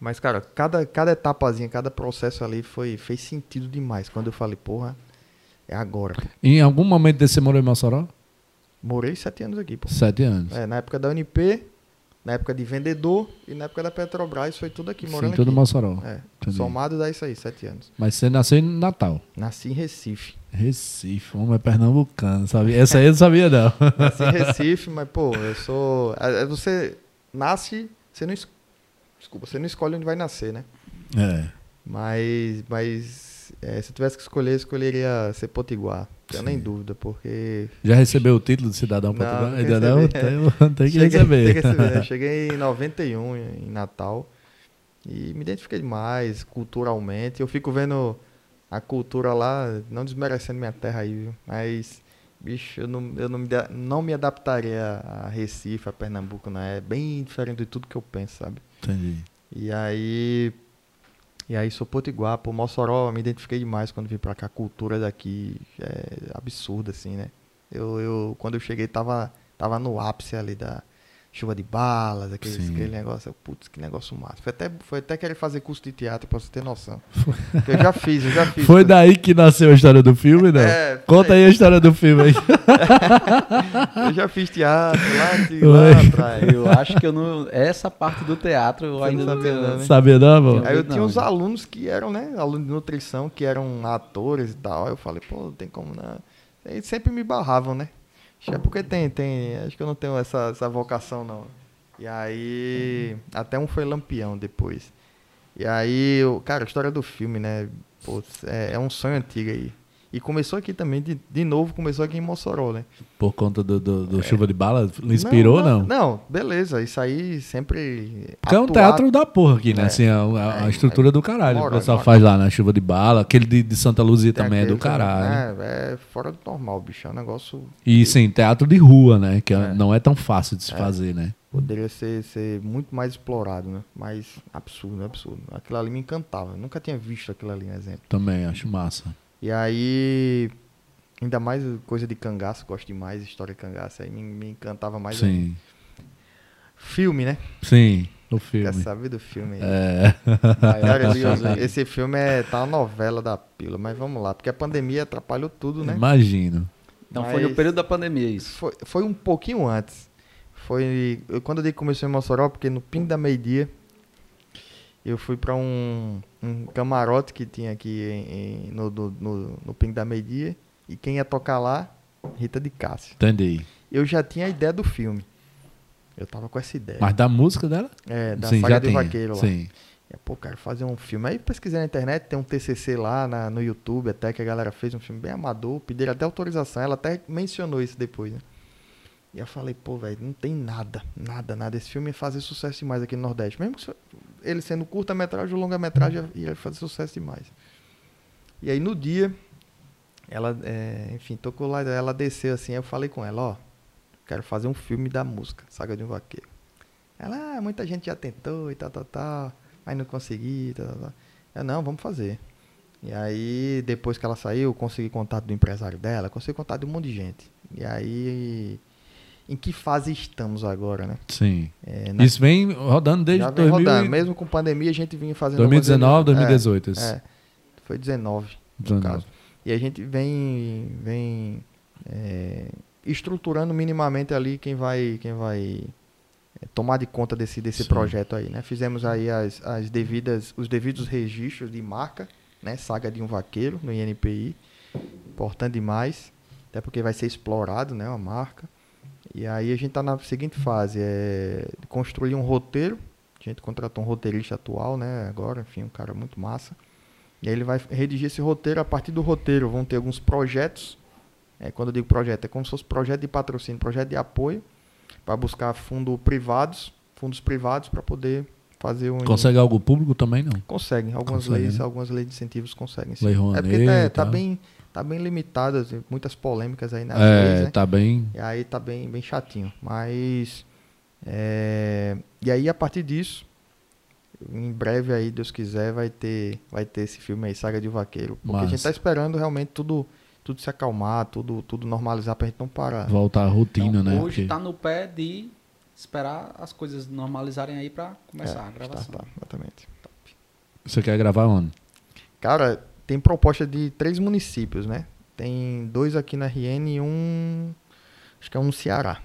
Mas, cara, cada, cada etapazinha, cada processo ali foi, fez sentido demais. Quando eu falei, porra, é agora. Em algum momento desse morou em Mossoró? Morei sete anos aqui, pô. Sete anos. É, na época da UNP, na época de vendedor e na época da Petrobras, foi tudo aqui, morando Sim, tudo aqui. Mossoró. É, Entendi. somado dá isso aí, sete anos. Mas você nasceu em Natal. Nasci em Recife. Recife, homem é pernambucano, sabe? Essa aí eu não sabia, não. Nasci em Recife, mas, pô, eu sou. Você nasce, você não. es- Desculpa, você não escolhe onde vai nascer, né? É. Mas. Mas. É, se eu tivesse que escolher, eu escolheria ser Potiguar. Tenho nem dúvida, porque. Já recebeu o título de cidadão Não, português? não Ainda não? Tem, tem que Cheguei- receber. tem que receber, né? Cheguei em 91, em Natal. E me identifiquei demais, culturalmente. Eu fico vendo a cultura lá, não desmerecendo minha terra aí, viu? Mas, bicho, eu não, eu não, me, não me adaptaria a Recife, a Pernambuco, né? É bem diferente de tudo que eu penso, sabe? Entendi. E aí. E aí sou potiguar, pô, Mossoró, me identifiquei demais quando vim pra cá. A cultura daqui é absurda, assim, né? Eu, eu, quando eu cheguei, tava, tava no ápice ali da chuva de balas, aquele, Sim. aquele negócio. Putz, que negócio massa. Foi até, foi até querer fazer curso de teatro, pra você ter noção. Eu já fiz, eu já fiz. Foi daí que nasceu a história do filme, não? É, Conta aí a história do filme aí. Eu já fiz teatro lá, de, lá atrás. Eu acho que eu não. Essa parte do teatro eu Você ainda não sabia não, né? Sabia não, amor? Aí eu Não, tinha uns né? alunos que eram, né? Alunos de nutrição, que eram atores e tal. Aí eu falei, pô, não tem como não. Eles sempre me barravam, né? Acho que é porque tem, tem. Acho que eu não tenho essa, essa vocação, não. E aí. Até um foi lampião depois. E aí, eu, cara, a história do filme, né? É, é um sonho antigo aí. E começou aqui também, de, de novo, começou aqui em Mossoró, né? Por conta do, do, do Chuva de Bala? Inspirou ou não? Não, beleza. Isso aí sempre. Porque é um teatro da porra aqui, né? É. Assim, a, a- a É, estrutura do caralho. mora, o pessoal mora. faz lá na Chuva de Bala. Aquele de, de Santa Luzia tem também é do caralho. É, é fora do normal, bicho. É um negócio. E sim, teatro de rua, né? Que é- É. não é tão fácil de se fazer, né? Poderia ser, ser muito mais explorado, né? Mas absurdo, absurdo. Aquilo ali me encantava. Eu nunca tinha visto aquilo ali, um exemplo. Também, acho massa. E aí, ainda mais coisa de cangaço, gosto demais, história de cangaço. Aí me, me encantava mais. ainda. Sim. Filme, né? Sim, o Quer filme. saber do filme aí? É. Maravilhoso. Esse filme é tá uma novela da pílula, mas vamos lá, porque a pandemia atrapalhou tudo, né? Imagino. Então foi no Mas- período da pandemia isso. Foi, foi um pouquinho antes. Foi eu- quando eu digo que começou em Mossoró, porque no ping da meio-dia eu fui pra um, um camarote que tinha aqui em- em- no, no, no, no ping da meio-dia e quem ia tocar lá, Rita de Cássio. Entendi. Eu já tinha a ideia do filme. Eu tava com essa ideia. Mas da música dela? é, da Sim, saga do vaqueiro lá. Sim. É, pô, cara, fazer um filme. Aí pesquisei na internet, tem um TCC lá na- no YouTube, até que a galera fez um filme bem amador, pediram até autorização, ela até mencionou isso depois, né? E eu falei, pô, velho, não tem nada, nada, nada. Esse filme ia fazer sucesso demais aqui no Nordeste. Mesmo ele sendo curta-metragem ou longa-metragem, ia fazer sucesso demais. E aí no dia, ela, é, enfim, tocou lá, ela desceu assim, eu falei com ela, ó, quero fazer um filme da música, Saga de um Vaqueiro. Ela, ah, muita gente já tentou e tal, tal, tal, mas não consegui, tal, tal, tal. Eu, não, vamos fazer. E aí, depois que ela saiu, consegui contato do empresário dela, consegui contato de um monte de gente. E aí, em que fase estamos agora, né? Sim. É, na- Isso vem rodando desde já vem 2000 rodando. e- Mesmo com pandemia, a gente vinha fazendo... 2019, algumas- 2018. isso. É, é, foi 19, no 19. caso. E a gente vem, vem é, estruturando minimamente ali quem vai, quem vai é, tomar de conta desse, desse Sim. projeto aí, né? Fizemos aí as, as devidas, os devidos registros de marca, né? Saga de um vaqueiro no INPI, importante demais, até porque vai ser explorado, né? Uma marca. E aí a gente está na seguinte fase, é construir um roteiro. A gente contratou um roteirista atual, né? Agora, enfim, um cara muito massa. E aí ele vai redigir esse roteiro. A partir do roteiro vão ter alguns projetos. É, quando eu digo projeto, é como se fosse projeto de patrocínio, projeto de apoio, para buscar fundos privados, fundos privados para poder fazer um. Consegue algo público também, não? Conseguem. Algumas Consegue, leis, né? algumas leis de incentivos conseguem. sim. Lei é Rouanet porque e tá, tá tal. Tá bem limitado, tem muitas polêmicas aí nas é, né? tá bem. E aí tá bem, bem chatinho. Mas. é, E aí, a partir disso, em breve aí, Deus quiser, vai ter, vai ter esse filme aí, Saga de Vaqueiro. Porque a gente tá esperando realmente tudo, tudo se acalmar, tudo, tudo normalizar pra gente não parar. Voltar à rotina, Então, né? Hoje Porque- tá no pé de esperar as coisas normalizarem aí pra começar a É, gravação. Tá, tá, exatamente. Você quer gravar onde? Cara, tem proposta de três municípios, né? Tem dois aqui na RN e um. Acho que é um no Ceará.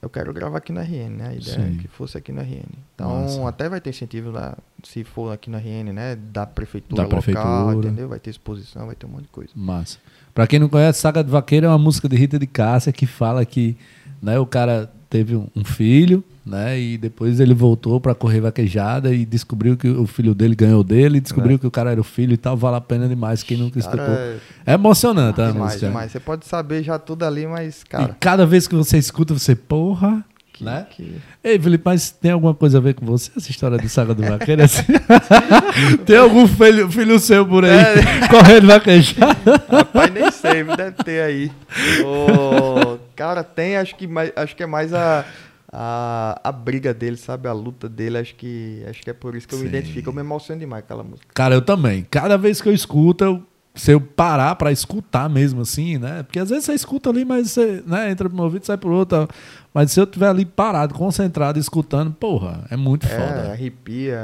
Eu quero gravar aqui na RN, né? A ideia Sim. é que fosse aqui na RN. Então, Massa. até vai ter incentivo lá, se for aqui na RN, né? Da prefeitura Da local, prefeitura. entendeu? Vai ter exposição, vai ter um monte de coisa. Massa. Pra quem não conhece, Saga de Vaqueiro é uma música de Rita de Cássia que fala que né, o cara teve um filho, né? E depois ele voltou pra correr vaquejada e descobriu que o filho dele ganhou dele, e descobriu que o cara era o filho e tal. Vale a pena demais quem nunca É. Cara, escutou. é É emocionante a demais, demais. Você pode saber já tudo ali, mas, E cara. cada vez que você escuta, você, porra. que- né? que- Ei, Felipe, mas tem alguma coisa a ver com você, essa história de Saga do Vaqueiro? assim? tem algum filho, filho seu por aí É. correndo vaquejada? Rapaz, nem sei, deve ter aí. Ô, cara, tem, acho que, mais, acho que é mais a, a, a briga dele, sabe? A luta dele, acho que, acho que é por isso que eu Sim. me identifico. Eu me emociono demais com aquela música. Cara, eu também. Cada vez que eu escuto, eu- se eu parar pra escutar mesmo assim, né? Porque às vezes você escuta ali, mas você né, entra pro meu ouvido e sai pro outro. Mas se eu estiver ali parado, concentrado, escutando, porra, é muito É, foda. arrepia,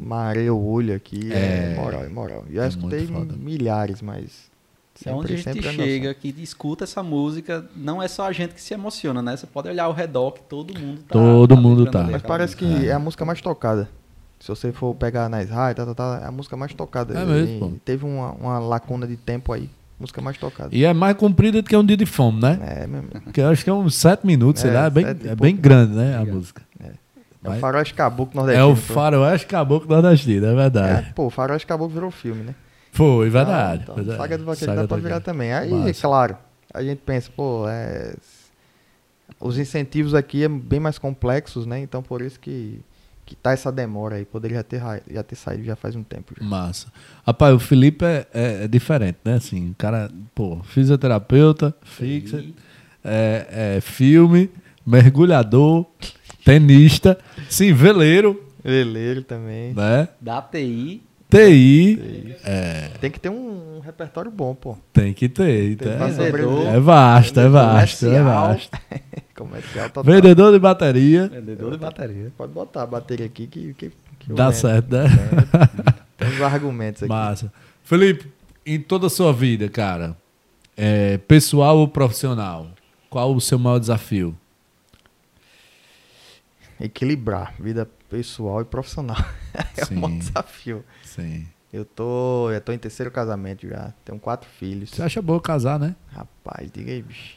mareia o olho aqui. É, É. moral, é moral. Já É escutei milhares, mas. É onde a gente é chega, que escuta essa música, não é só a gente que se emociona, né? Você pode olhar ao redor que todo mundo tá. Todo mundo lembrando tá. Mas parece que música. é a música mais tocada. Se você for pegar nas rádios, tá, tá, tá, é a música mais tocada. É mesmo, E. Teve uma, uma lacuna de tempo aí. Música mais tocada. E é mais comprida do que um dia de fome, né? É mesmo. Porque eu acho que é uns sete minutos, sei É, lá. É bem, é bem grande, né? A Obrigado. música. É Mas- o Faroeste Caboclo É nordestino. o foi. faroeste caboclo nordestino, é É, verdade. pô, o Faroeste Caboclo virou filme, né? Foi, verdade. Então, verdade. Saga do Vaqueiro Saga dá pra virar também. Aí, Massa. claro, a gente pensa, pô, é... os incentivos aqui é bem mais complexos, né? Então por isso que, que tá essa demora aí. Poderia ter, já ter saído já faz um tempo. Já. Massa. Rapaz, o Felipe é, é- é diferente, né? Assim, o cara, pô, fisioterapeuta, fixa, é, é filme, mergulhador, tenista, sim, veleiro, Veleiro também. né? Da TI, TI, é, Tem que ter um, um repertório bom, pô. tem que ter. Tem então pra é, é vasto, é vasto, é vasto. Comercial total. Vendedor de bateria, vendedor de bateria. Pode botar a bateria aqui que, que, que dá certo, né? Tem uns argumentos aqui. Massa. Felipe, em toda a sua vida, cara, é, pessoal ou profissional, qual o seu maior desafio? Equilibrar vida pessoal e profissional. é Sim. um desafio. Sim. Eu tô, eu tô em terceiro casamento já. Tenho quatro filhos. Você acha bom casar, né? Rapaz, diga aí, bicho.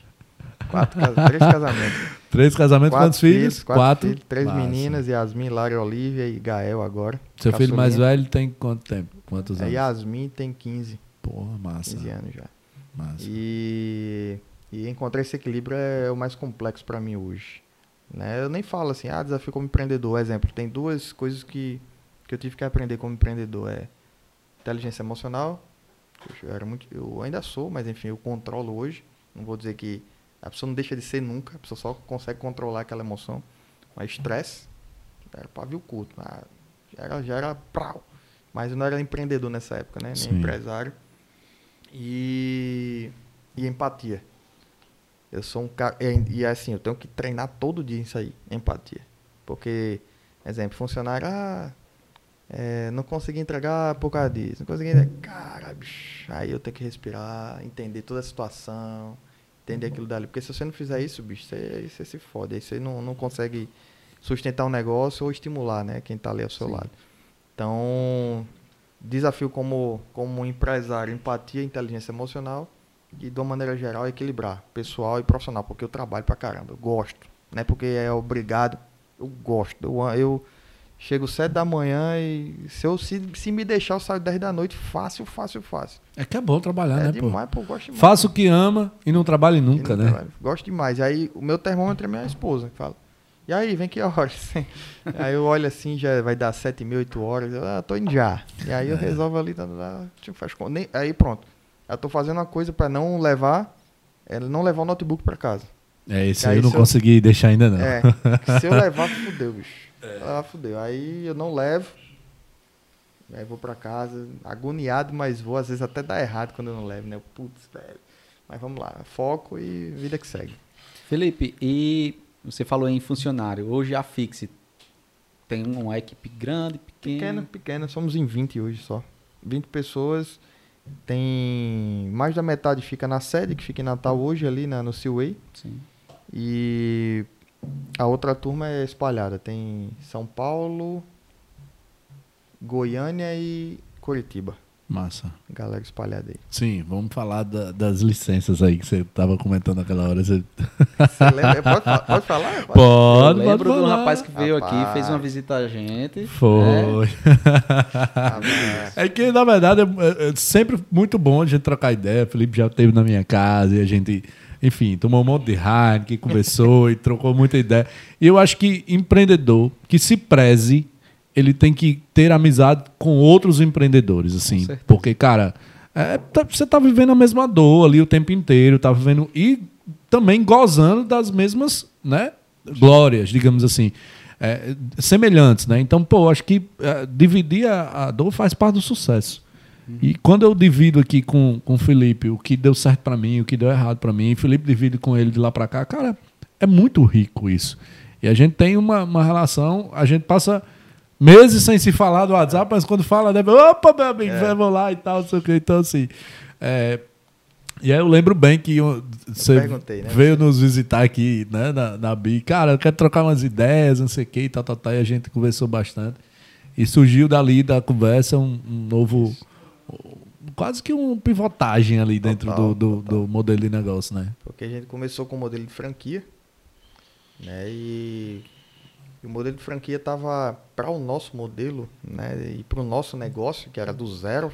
Quatro, três casamentos. Três casamentos, quatro quantos filhos? Quatro, filhos, três Massa. meninas, Yasmin, Lara, Olivia e Gael agora. Seu filho mais Caçulinha. velho tem quanto tempo? Quantos A anos? Yasmin tem 15, Porra, massa. 15 anos já. massa. E, e encontrar esse equilíbrio é o mais complexo para mim hoje. Né? Eu nem falo assim, ah, desafio como empreendedor. Exemplo, tem duas coisas que, que eu tive que aprender como empreendedor. É inteligência emocional. Eu, era muito, eu ainda sou, mas enfim, eu controlo hoje. Não vou dizer que a pessoa não deixa de ser nunca, a pessoa só consegue controlar aquela emoção. Mas estresse, era pavio curto. Já era, já era prau. Mas eu não era empreendedor nessa época, né? Nem Sim. empresário. E, e empatia. Eu sou um cara. E, e assim, eu tenho que treinar todo dia isso aí, empatia. Porque, exemplo, funcionário, ah, é, não consegui entregar por causa disso. Não consegui entregar. Cara, bicho, aí eu tenho que respirar, entender toda a situação, entender aquilo dali. Porque se você não fizer isso, bicho, você, você se fode. Aí você não, não consegue sustentar um negócio ou estimular, né? Quem tá ali ao seu Sim. lado. Então, desafio como, como empresário, empatia, inteligência emocional e de uma maneira geral equilibrar pessoal e profissional, porque eu trabalho pra caramba, eu gosto, não é porque é obrigado, eu gosto. Eu, eu chego sete da manhã e se eu se, se me deixar eu saio 10 da noite, fácil, fácil, fácil. É que é bom trabalhar, é né, pô? demais, pô, eu gosto demais. Faça o que ama e não trabalhe E nunca, não né? trabalho. Gosto demais. E aí o meu termômetro é minha esposa que fala. E aí, vem que horas? aí eu olho assim, já vai dar sete mil, oito horas. Eu, ah, tô indo já. E aí eu É. resolvo ali, tá, tá, tá, tipo, faz. Nem- Aí pronto. Eu tô fazendo uma coisa pra não levar, é, não levar o notebook pra casa. É, esse Aí eu não se eu- consegui deixar ainda, não. É, se eu levar, fudeu, bicho. Ah, fudeu. Aí eu não levo. Aí vou pra casa, agoniado, mas vou. Às vezes até dá errado quando eu não levo, né? Putz, velho. Mas vamos lá, foco e vida que segue. Felipe, e você falou em funcionário. Hoje a Fixe tem uma equipe grande, pequena. Pequena, pequena, somos em 20 hoje só. 20 pessoas. Tem. Mais da metade fica na sede, que fica em Natal hoje, ali na, no Seaway. Sim. E a outra turma é espalhada. Tem São Paulo, Goiânia e Curitiba. Massa. Galera espalhada aí. Sim, vamos falar da- das licenças aí que você tava comentando naquela hora. Você... Você lembra? Pode, pode falar? Pode, Eu lembro pode do falar. rapaz que veio aqui, Rapaz. fez uma visita a gente. Foi. Mas- É que, na verdade, é, é sempre muito bom a gente trocar ideia. O Felipe já esteve na minha casa e a gente, enfim, tomou um monte de Heineken, conversou e trocou muita ideia. E eu acho que empreendedor que se preze, ele tem que ter amizade com outros empreendedores, assim. Porque, cara, é, tá- você tá vivendo a mesma dor ali o tempo inteiro, tá vivendo. E também gozando das mesmas, né? Glórias, digamos assim. é, semelhantes, né? Então, pô, acho que é, dividir a, a dor faz parte do sucesso. E quando eu divido aqui com, com o Felipe o que deu certo pra mim, o que deu errado pra mim, e o Felipe divide com ele de lá pra cá, cara, é muito rico isso. E a gente tem uma, uma relação, a gente passa meses sem se falar do WhatsApp, mas quando fala, deve, opa, meu amigo, É. vamos lá e tal, não sei o que. Então, assim. é, e aí eu lembro bem que você né? veio nos visitar aqui, né, na, na BI. Cara, eu quero trocar umas ideias, não sei o que e tal, tal, tal. E a gente conversou bastante. E surgiu dali da conversa um, um novo. Quase que uma pivotagem ali dentro Total, do, do, total. do modelo de negócio, né? Porque a gente começou com o modelo de franquia, né? E, e o modelo de franquia tava para o nosso modelo, né? E para o nosso negócio, que era do zero,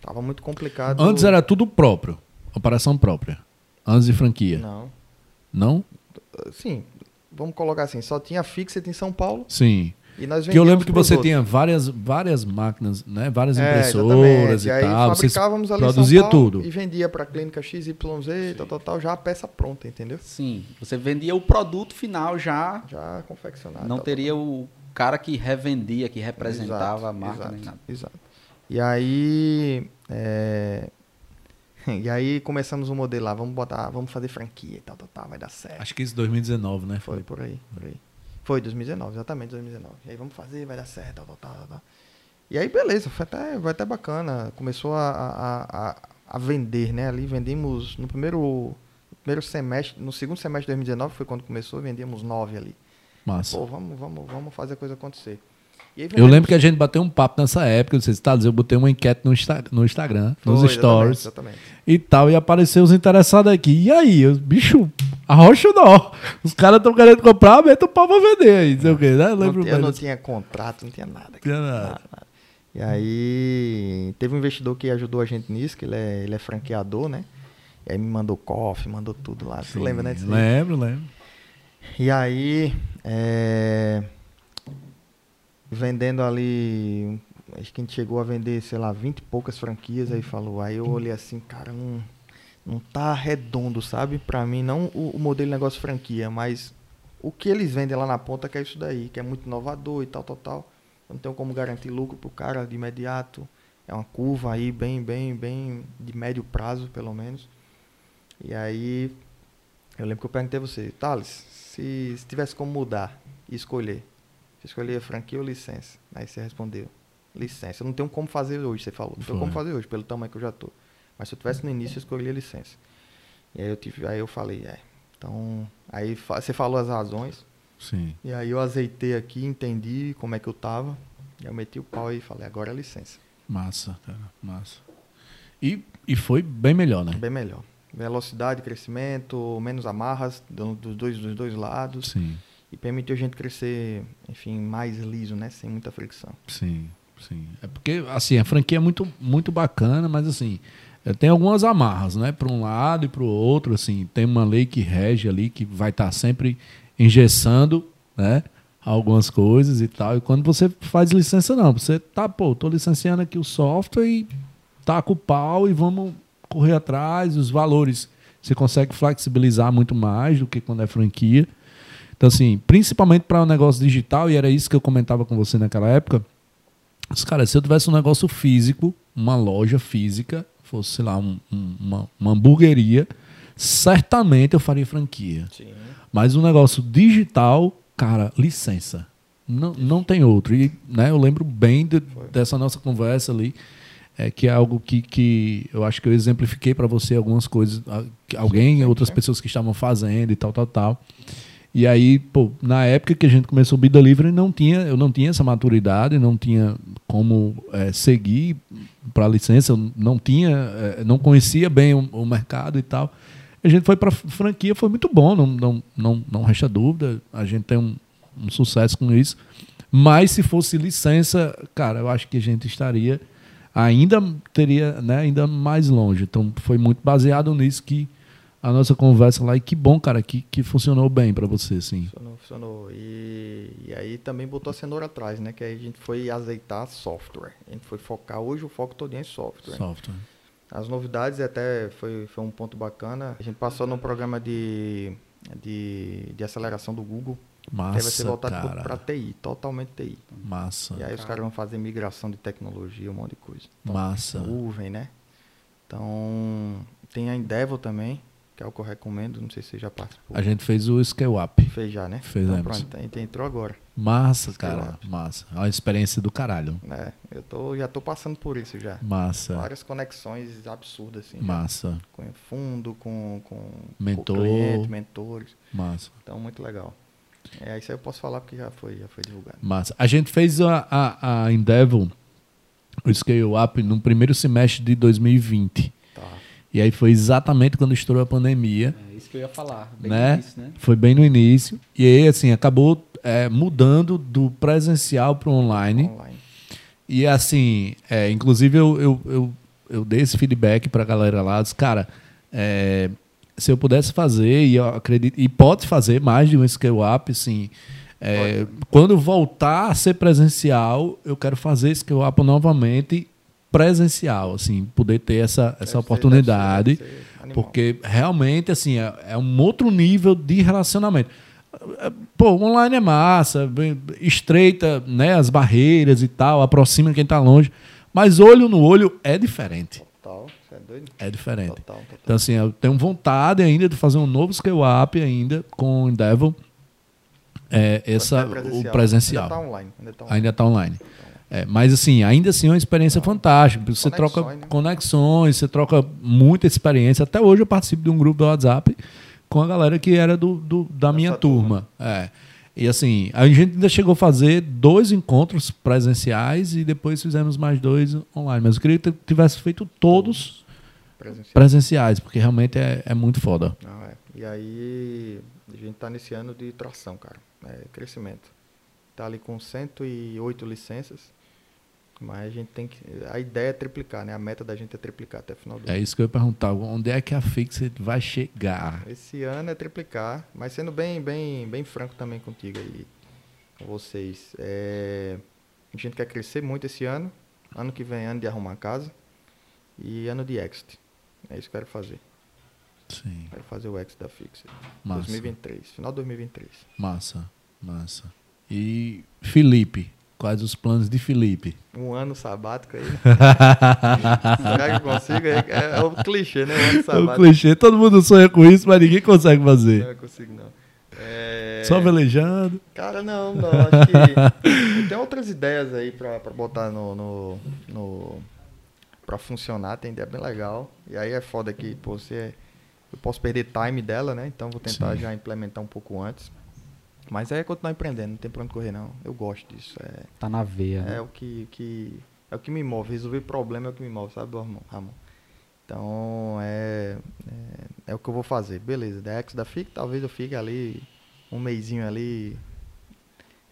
tava muito complicado. Antes era tudo próprio, operação própria. Antes de franquia. Não. Não? Sim, vamos colocar assim, só tinha Fixit em São Paulo Sim. E nós Porque eu lembro que você tinha várias, várias máquinas, né? Várias É, impressoras exatamente. e, aí tal. Fabricávamos ali produzia São Paulo tudo. E vendia para clínica XYZ, tal, tal, tal, já a peça pronta, entendeu? Sim, você vendia o produto final já, Já confeccionado. não tal, teria o cara que revendia, que representava Exato, a marca exato, nem nada. Exato. E aí. é, E aí começamos o modelo lá, vamos botar, vamos fazer franquia e tal, tal, tal, vai dar certo. Acho que isso 2019, né? Foi por aí, por aí. Foi 2019, exatamente 2019. E aí vamos fazer, vai dar certo, tal, tal, tal, tal. E aí beleza, foi até, foi até bacana. Começou a, a, a, a vender, né? Ali vendemos no primeiro, primeiro semestre, no segundo semestre de 2019 foi quando começou, vendíamos nove ali. Massa. Pô, vamos, vamos, vamos fazer a coisa acontecer. Aí Eu lembro que a gente bateu um papo nessa época, não sei se tá dizendo, eu botei uma enquete no, Insta- no Instagram, Foi, nos exatamente, stories Exatamente. e tal, e apareceu os interessados aqui. E aí, eu, bicho, arrocha o nó. Os caras estão querendo comprar, meta o pau pra vender aí, não sei o quê, né? Não lembro tinha- eu não tinha contrato, não tinha nada. Tinha cara, nada. nada. E aí teve um investidor que ajudou a gente nisso, que ele é, ele é franqueador, né? E aí me mandou cofre, mandou tudo lá. Você Sim, lembra, né? Lembro, lembro. E aí, é, vendendo ali, acho que a gente chegou a vender, sei lá, 20 e poucas franquias, aí falou, aí eu olhei assim, cara, não, não tá redondo, sabe? Pra mim, não o, o modelo de negócio franquia, mas o que eles vendem lá na ponta que é isso daí, que é muito inovador e tal, tal, tal. Eu não tenho como garantir lucro pro cara de imediato. É uma curva aí bem, bem, bem de médio prazo, pelo menos. E aí, eu lembro que eu perguntei a você, Thales, se, se tivesse como mudar e escolher, você escolheria franquia ou licença? Aí você respondeu, licença. Eu não tenho como fazer hoje, você falou. Não tenho como fazer hoje, pelo tamanho que eu já tô. Mas se eu tivesse no início, eu escolheria licença. E aí eu, tive, aí eu falei, é. Então, aí fa- você falou as razões. Sim. E aí eu azeitei aqui, entendi como é que eu tava. E eu meti o pau e falei, agora é licença. Massa, cara. Massa. E, e foi bem melhor, né? Bem melhor. Velocidade, crescimento, menos amarras do- dos dois, dos dois lados. Sim, E permitiu a gente crescer, enfim, mais liso, né? Sem muita fricção. sim, sim. É porque, assim, a franquia é muito, muito bacana, mas, assim, eh, tem algumas amarras, né? Para um lado e para o outro, assim. Tem uma lei que rege ali, que vai estar sempre engessando, né? Algumas coisas e tal. E quando você faz licença, não. Você tá, pô, tô licenciando aqui o software e taca o pau e vamos correr atrás. Os valores você consegue flexibilizar muito mais do que quando é franquia. Então, assim, principalmente para o negócio digital, e era isso que eu comentava com você naquela época. Os caras, se eu tivesse um negócio físico, uma loja física, fosse, sei lá, um- um- uma, uma hamburgueria, certamente eu faria franquia. Sim. Mas um negócio digital, cara, licença. Não, não tem outro. E né, eu lembro bem de- dessa nossa conversa ali, é, que é algo que, que eu acho que eu exemplifiquei para você algumas coisas, alguém, outras pessoas que estavam fazendo e tal, tal, tal. E aí, pô, na época que a gente começou o Be Delivery, não tinha, eu não tinha essa maturidade, não tinha como é, seguir para licença, eu não tinha, é, não conhecia bem o, o mercado e tal. A gente foi para franquia, foi muito bom, não, não, não, não resta dúvida. A gente tem um, um sucesso com isso. Mas se fosse licença, cara, eu acho que a gente estaria ainda teria, né, ainda mais longe. Então foi muito baseado nisso que a nossa conversa lá e que bom, cara, que, que funcionou bem para você, sim. Funcionou, funcionou. E, e aí também botou a cenoura atrás, né? Que aí a gente foi azeitar software. A gente foi focar, hoje o foco todo é em software. Software. As novidades até foi, foi um ponto bacana. A gente passou num programa de, de, de aceleração do Google. que aí vai ser Massa, voltado cara. para TI, totalmente TI. Massa. E aí os caras vão fazer migração de tecnologia, um monte de coisa. Massa. Nuvem, né? Então, tem a Endeavor também, que é o que eu recomendo. Não sei se você já participou. A gente fez o Scale Up. Fez já, né? Fizemos. Então, pronto, a gente entrou agora. Massa, cara. Up. Massa. É uma experiência do caralho. É, eu tô, já tô passando por isso já. Massa. Várias conexões absurdas, assim. já. Massa. Com fundo, com, com, Mentor. com cliente, mentores. Massa. Então, muito legal. É, isso aí eu posso falar porque já foi, já foi divulgado. Massa. A gente fez a, a, a Endeavor, o Scale Up, no primeiro semestre de 2020. E aí foi exatamente quando estourou a pandemia. É isso que eu ia falar. Bem Né? no início, né? Foi bem no início. E aí, assim, acabou é, mudando do presencial para o online. Online. E assim, é, inclusive eu, eu, eu, eu dei esse feedback pra galera lá, disse, cara, é, se eu pudesse fazer, e eu acredito, e pode fazer mais de um scale up, assim, é, quando voltar a ser presencial, eu quero fazer scale up novamente presencial, assim, poder ter essa, Deve essa ser- oportunidade. ser-. Porque realmente, assim, é, é um outro nível de relacionamento. Pô, online é massa, estreita né, as barreiras e tal, aproxima quem tá longe. Mas olho no olho é diferente. Total, você é doido? É diferente. Total, total. Então, assim, eu tenho vontade ainda de fazer um novo scale up ainda com o Endeavor. É, essa, Mas é o presencial. Ainda tá online. Ainda tá online. Ainda está online. É, mas assim, ainda assim é uma experiência fantástica. Você Conexões, troca né? conexões, você troca muita experiência. Até hoje eu participo de um grupo do WhatsApp com a galera que era do, do- da minha Dessa turma. É. E assim, a gente ainda chegou a fazer dois encontros presenciais e depois fizemos mais dois online. Mas eu queria que tivesse feito todos Presencial. presenciais, porque realmente é, é muito foda. Não, é. E aí, a gente tá nesse ano de tração, cara. É crescimento. Tá ali com 108 licenças. Mas a gente tem que. A ideia é triplicar, né? A meta da gente é triplicar até o final do É ano. isso que eu ia perguntar. Onde é que a Fixed vai chegar? Esse ano é triplicar, mas sendo bem, bem, bem franco também contigo aí, com vocês. É, a gente quer crescer muito esse ano. Ano que vem, ano de arrumar casa. E ano de exit. É isso que eu quero fazer. Sim. Quero fazer o exit da Fixed. Massa. 2023. Final de 2023. Massa. Massa. E Felipe? Quais os planos de Felipe? Um ano sabático aí. Será que eu consigo? É, é o clichê, né? Um ano É o clichê. Todo mundo sonha com isso, mas ninguém consegue Não, fazer. eu consigo não. É... Só velejando. Cara, não, não. Acho que tem outras ideias aí pra, pra botar no, no, no. pra funcionar. Tem ideia bem legal. E aí é foda que, pô, você. Eu posso perder time dela, né? Então vou tentar Sim. já implementar um pouco antes. Mas é continuar empreendendo, não tem pra onde correr, não. Eu gosto disso. É, Tá na veia. é né? o que, que. É o que me move. Resolver problema é o que me move, sabe, Ramon? Então é, é. é o que eu vou fazer. Beleza. Da X da FIC, talvez eu fique ali um mêsinho ali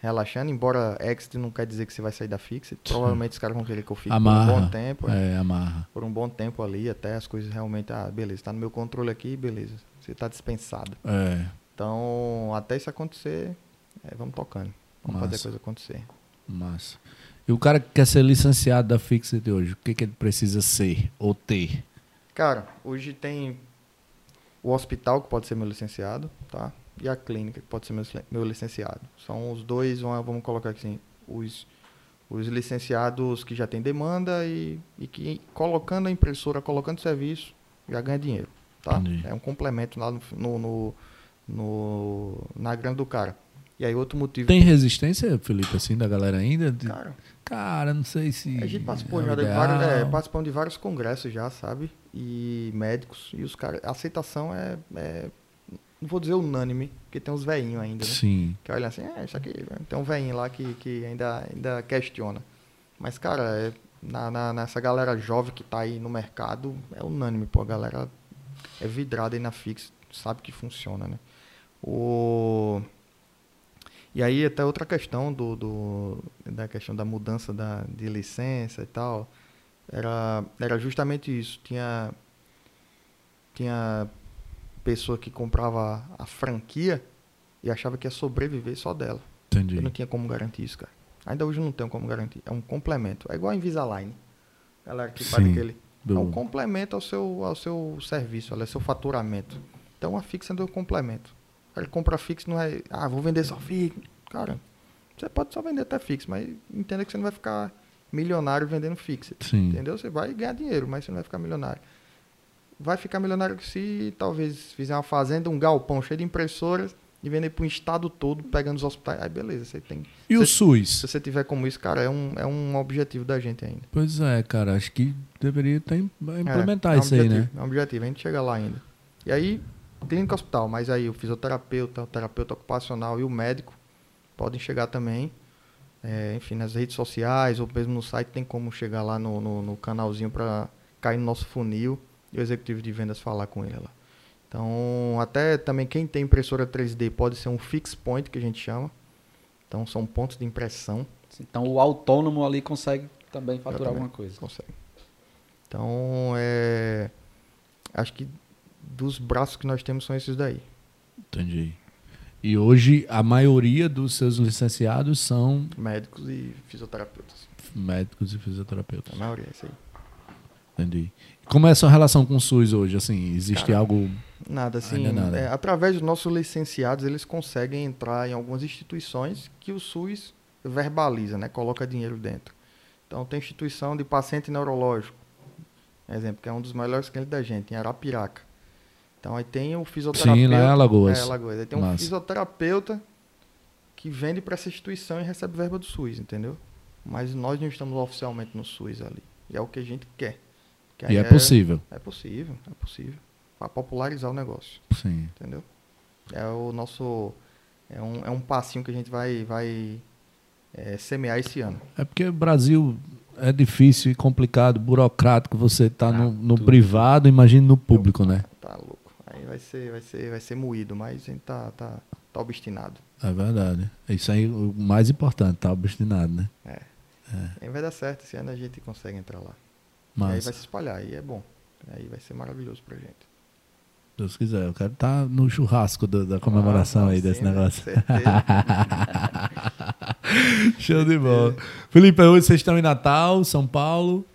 relaxando, embora exit não quer dizer que você vai sair da Fixed. Provavelmente os caras vão querer que eu fique Amarra. por um bom tempo. É, amarra. Por um bom tempo ali, até as coisas realmente, ah, beleza, tá no meu controle aqui, beleza. Você tá dispensado. É, Então, até isso acontecer, é, vamos tocando. Vamos fazer a Massa. coisa acontecer. massa. E o cara que quer ser licenciado da Fixed hoje, o que, que ele precisa ser ou ter? Cara, hoje tem o hospital que pode ser meu licenciado, tá? E a clínica que pode ser meu, meu licenciado. São os dois, vamos colocar assim, os, os licenciados que já têm demanda e, e que colocando a impressora, colocando serviço, já ganha dinheiro, tá? Entendi. É um complemento lá no, no, no, no- na grana do cara. E aí outro motivo... Tem resistência, Felipe, assim, da galera ainda? De- Cara, Cara, não sei se. A gente participou é já de vários, é, participamos de vários congressos já, sabe? E médicos. E os caras. A aceitação é, é- Não vou dizer unânime, porque tem uns veinhos ainda, né? Sim. Que olham assim, é, isso aqui. Tem um veinho lá que, que ainda, ainda questiona. Mas, cara, é, na, na- nessa galera jovem que tá aí no mercado, é unânime, pô. A galera é vidrada aí na Fix, sabe que funciona, né? O... E aí até outra questão do, do- da questão da mudança da, de licença e tal, era, era justamente isso. Tinha, tinha pessoa que comprava a franquia e achava que ia sobreviver só dela. Entendi. Eu não tinha como garantir isso, cara. Ainda hoje não tenho como garantir. É um complemento. É igual a Invisalign. Galera que faz Sim, aquele. do- É um complemento ao seu, ao seu serviço, olha, seu faturamento. Então a fixa é um complemento. Ele compra fixo, não é. Ah, vou vender só fixo. Cara, você pode só vender até fixo, mas entenda que você não vai ficar milionário vendendo fixo. Entendeu? Você vai ganhar dinheiro, mas você não vai ficar milionário. Vai ficar milionário se talvez fizer uma fazenda, um galpão cheio de impressoras e vender para um estado todo, pegando os hospitais. Aí beleza, você tem. E o se, SUS? se você tiver como isso, cara, é um, é um objetivo da gente ainda. Pois é, cara. Acho que deveria ter, implementar É, é um isso aí, né? objetivo, É um objetivo, a gente chega lá ainda. E aí, clínica hospital, mas aí o fisioterapeuta, o terapeuta ocupacional e o médico podem chegar também. É, enfim, nas redes sociais ou mesmo no site tem como chegar lá no, no, no canalzinho para cair no nosso funil e o executivo de vendas falar com ele lá. Então, até também quem tem impressora 3D pode ser um fix point que a gente chama. Então, são pontos de impressão. Então o autônomo ali consegue também faturar Exatamente. alguma coisa. Consegue. Então, é, acho que dos braços que nós temos são esses daí. Entendi. E hoje a maioria dos seus licenciados são Médicos e fisioterapeutas. médicos e fisioterapeutas. A maioria é isso aí. Entendi. Como é a sua relação com o SUS hoje? Assim, existe Cara, algo. Nada, assim, nada. é, através dos nossos licenciados, eles conseguem entrar em algumas instituições que o SUS verbaliza, né? Coloca dinheiro dentro. Então, tem instituição de paciente neurológico, exemplo, que é um dos melhores clientes da gente, em Arapiraca. Então, aí tem o fisioterapeuta... Sim, lá em Alagoas. É, Alagoas. Aí tem um Massa. fisioterapeuta que vende para essa instituição e recebe verba do SUS, entendeu? Mas nós não estamos oficialmente no SUS ali. E é o que a gente quer. E é possível. É possível, é possível. Para popularizar o negócio, Sim. entendeu? É o nosso. É um, é um passinho que a gente vai, vai é, semear esse ano. É porque o Brasil é difícil e complicado, burocrático. Você tá Ah, no, no privado, imagine no público, né? Tá louco. Vai ser, vai ser, vai ser moído, mas a gente tá, tá, tá obstinado. É verdade. Isso aí o mais importante, tá obstinado, né? É. Aí vai dar certo, esse ano a gente consegue entrar lá. E aí Mas, vai se espalhar, aí é bom. Aí vai ser maravilhoso pra gente. Deus quiser, eu quero estar no churrasco do- da comemoração Ah, aí sim, desse né? negócio. Show de bola. Felipe, hoje vocês estão em Natal, São Paulo.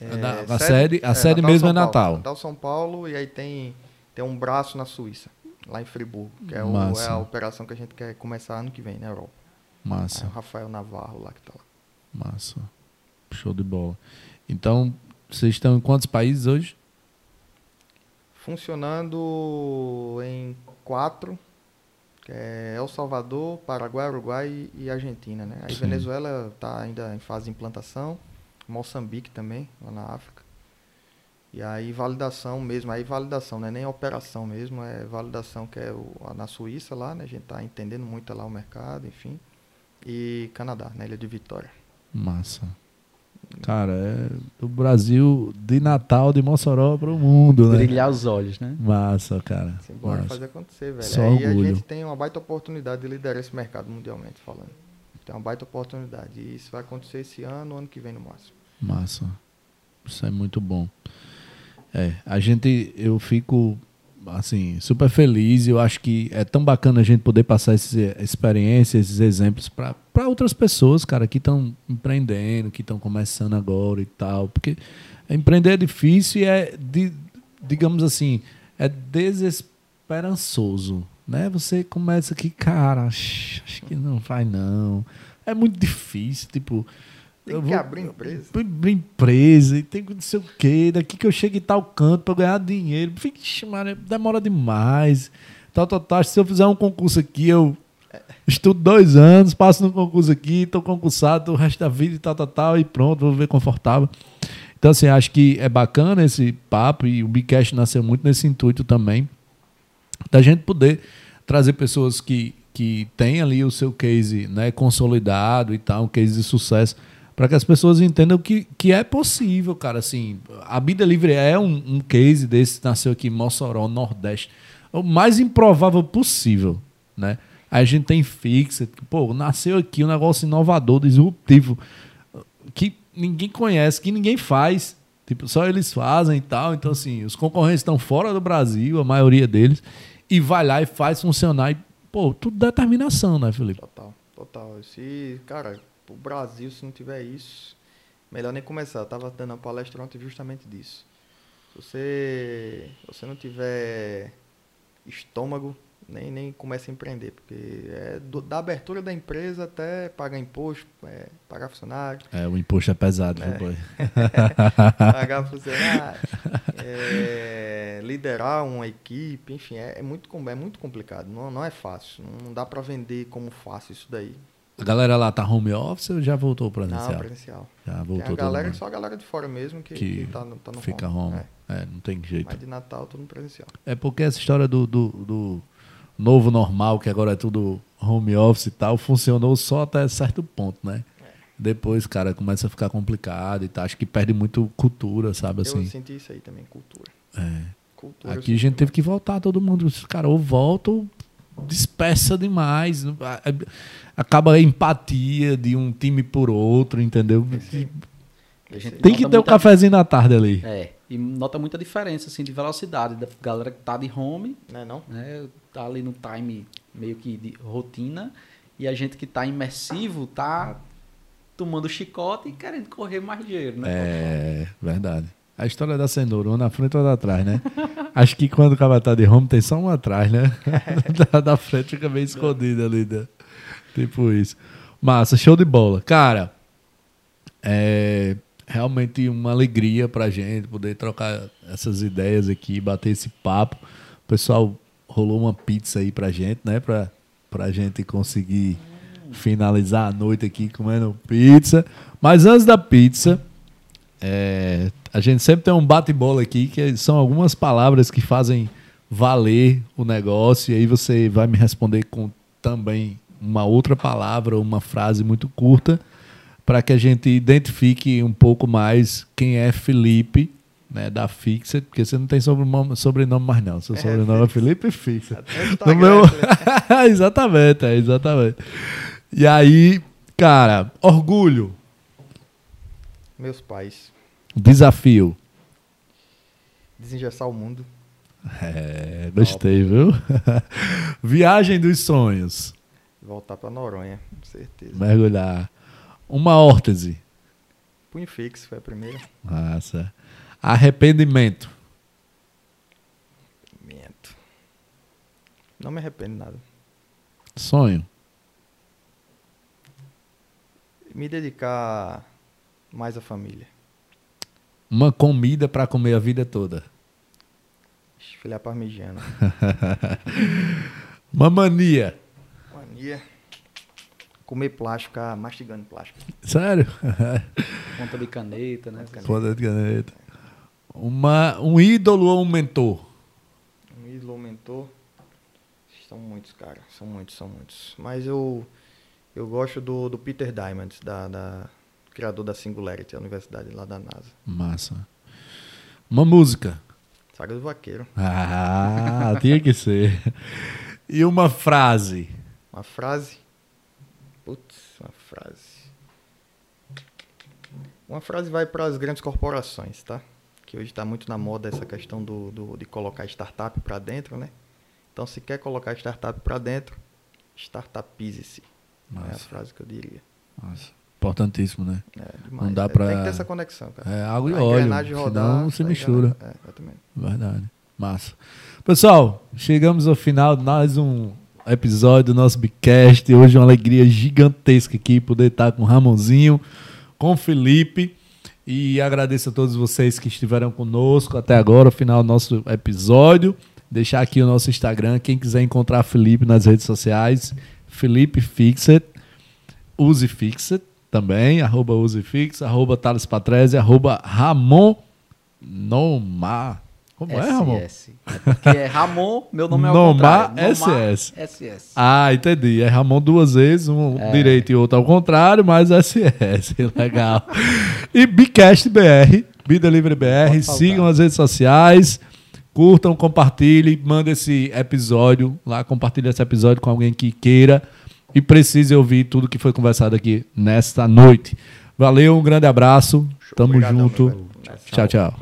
A da- a sede- a sede mesmo é São Paulo. Natal. Natal São Paulo e aí tem, tem um braço na Suíça, lá em Friburgo, que é, o- é a operação que a gente quer começar ano que vem na Europa. Massa, o Rafael Navarro lá que tá lá. massa. Show de bola. Então, vocês estão em quantos países hoje? Funcionando em quatro, que é El Salvador, Paraguai, Uruguai e Argentina, né? Aí Sim. Venezuela está ainda em fase de implantação, Moçambique também, lá na África. E aí validação mesmo, aí validação, não é nem operação mesmo, é validação que é o, a- na Suíça lá, né? A gente tá entendendo muito lá o mercado, enfim. E Canadá, na Ilha de Vitória. Massa. Cara, é do Brasil, de Natal, de Mossoró para o mundo, né? Brilhar os olhos, né? Massa, cara. Simbora Massa. fazer acontecer, velho. Só aí orgulho. a gente tem uma baita oportunidade de liderar esse mercado mundialmente falando. Tem uma baita oportunidade. E isso vai acontecer esse ano, ano que vem no máximo. Massa. Isso é muito bom. É, a gente, eu fico, assim, super feliz. Eu acho que é tão bacana a gente poder passar essa experiência, esses exemplos para outras pessoas, cara, que estão empreendendo, que estão começando agora e tal. Porque empreender é difícil e é, de, digamos assim, é desesperançoso, né? Você começa aqui, cara, acho que não vai não. É muito difícil, tipo... Tem eu que vou- abrir empresa. abrir empresa e tem que não sei o quê, daqui que eu chego em tal canto para ganhar dinheiro. Vixe, mano, demora demais. Tal, tal, tal. Se eu fizer um concurso aqui, eu estudo dois anos, passo no concurso aqui, tô concursado o resto da vida e tal, tal, tal, e pronto, vou ver confortável. Então, assim, acho que é bacana esse papo e o Bicast nasceu muito nesse intuito também, da gente poder trazer pessoas que, que têm ali o seu case né, consolidado e tal, um case de sucesso, para que as pessoas entendam que, que é possível, cara. Assim, a Vida Livre é um, um case desse, nasceu aqui em Mossoró, Nordeste. O mais improvável possível, né? Aí a gente tem fixa, pô, nasceu aqui um negócio inovador, disruptivo, que ninguém conhece, que ninguém faz. Tipo, só eles fazem e tal. Então, assim, os concorrentes estão fora do Brasil, a maioria deles, e vai lá e faz funcionar. E, pô, tudo determinação, né, Felipe? Total, total. Se, cara, o Brasil, se não tiver isso, melhor nem começar. Eu tava dando uma palestra ontem justamente disso. Se você, se você não tiver estômago, nem, nem comece a empreender, porque é do- da abertura da empresa até pagar imposto, é, pagar funcionário, É, o imposto é pesado, É. viu, boy? pagar funcionário, é, liderar uma equipe, enfim, é, é muito, é muito complicado, não, não é fácil, não dá para vender como fácil isso daí. A galera lá tá home office ou já voltou presencial? Não, presencial. Já Tem voltou a todo galera, só a galera de fora mesmo que, Que que tá, no- tá no Fica home. home. É. não tem jeito. Mas de Natal, tudo no presencial. É porque essa história do, do, do novo normal, que agora é tudo home office e tal, funcionou só até certo ponto, né? Depois, cara, começa a ficar complicado e tal. Acho que perde muito cultura, sabe Eu assim? senti isso aí também, cultura. É. Cultura. eu Aqui a gente teve que voltar, todo mundo. Cara, ou volta ou dispersa demais. Acaba a empatia de um time por outro, entendeu? Gente Tem que ter o muita- cafezinho na tarde ali. É, e nota muita diferença assim, de velocidade da galera que tá de home, Não é não? né, tá ali no time meio que de rotina, e a gente que tá imersivo tá tomando chicote e querendo correr mais ligeiro, né? É, verdade. A história da cenoura, uma na frente ou atrás, né? Acho que quando o cara tá de home tem só uma atrás, né? da, da frente fica bem escondida ali, né? Tipo isso. Massa, show de bola. Cara, é realmente uma alegria pra gente poder trocar essas ideias aqui, bater esse papo. O pessoal rolou uma pizza aí pra gente, né? Pra, pra gente conseguir finalizar a noite aqui comendo pizza. Mas antes da pizza, é, a gente sempre tem um bate-bola aqui, que são algumas palavras que fazem valer o negócio, e aí você vai me responder com também uma outra palavra, uma frase muito curta, para que a gente identifique um pouco mais quem é Felipe, né, da Fixed, porque você não tem sobrenome, sobrenome mais não, seu É, sobrenome é Felipe Fixed. Até o No meu... né? exatamente, é, exatamente. E aí, cara, orgulho. Meus pais. Desafio. Desengessar o mundo. É, gostei, viu? Viagem dos sonhos. Voltar pra Noronha, com certeza. Mergulhar. Uma órtese. Punho fixo foi a primeira. Massa. Arrependimento. Mento. Não me arrependo nada. Sonho. Me dedicar mais à família. Uma comida pra comer a vida toda. Filé parmegiana. Uma mania. Mania. Comer plástico, ficar mastigando plástico. Sério? Ponta de caneta, né? Foda de caneta. Uma, um ídolo ou um mentor? Um ídolo, um mentor. São muitos, cara. São muitos, são muitos. Mas eu, eu gosto do, do Peter Diamond, da, da, criador da Singularity, a universidade lá da NASA. Massa. Uma música. Saga do Vaqueiro. Ah, tinha que ser. E uma frase. Uma frase. Putz, uma frase. Uma frase vai para as grandes corporações, tá? Que hoje está muito na moda essa questão do, do de colocar startup para dentro, né? Então, se quer colocar startup para dentro, startupize-se. É a frase que eu diria. Nossa, importantíssimo, né? É, demais. Não dá É, pra- Tem que ter essa conexão, cara. É água e A óleo, engrenagem senão se mistura. É, exatamente. Verdade. Massa. Pessoal, chegamos ao final de mais um episódio do nosso Bicast. Hoje é uma alegria gigantesca aqui poder estar com o Ramonzinho, com o Felipe. E agradeço a todos vocês que estiveram conosco até agora, o final do nosso episódio. Deixar aqui o nosso Instagram. Quem quiser encontrar Felipe nas redes sociais, Felipe Fixet, Use Fixet também, arroba Use Fix, arroba Thales Patrese, arroba Ramon Nomar. Como é, Ramon? SS. É porque é Ramon, meu nome é ao Nomar. SS. SS. Ah, entendi. É Ramon duas vezes, um É. direito e outro ao contrário, mas SS. Legal. e Bicast BR, Bidelivery BR. Pode faltar. Sigam as redes sociais. Curtam, compartilhem, mandem esse episódio lá, compartilhe esse episódio com alguém que queira e precise ouvir tudo que foi conversado aqui nesta noite. Valeu, um grande abraço. Tamo Obrigadão, junto. Tchau, tchau.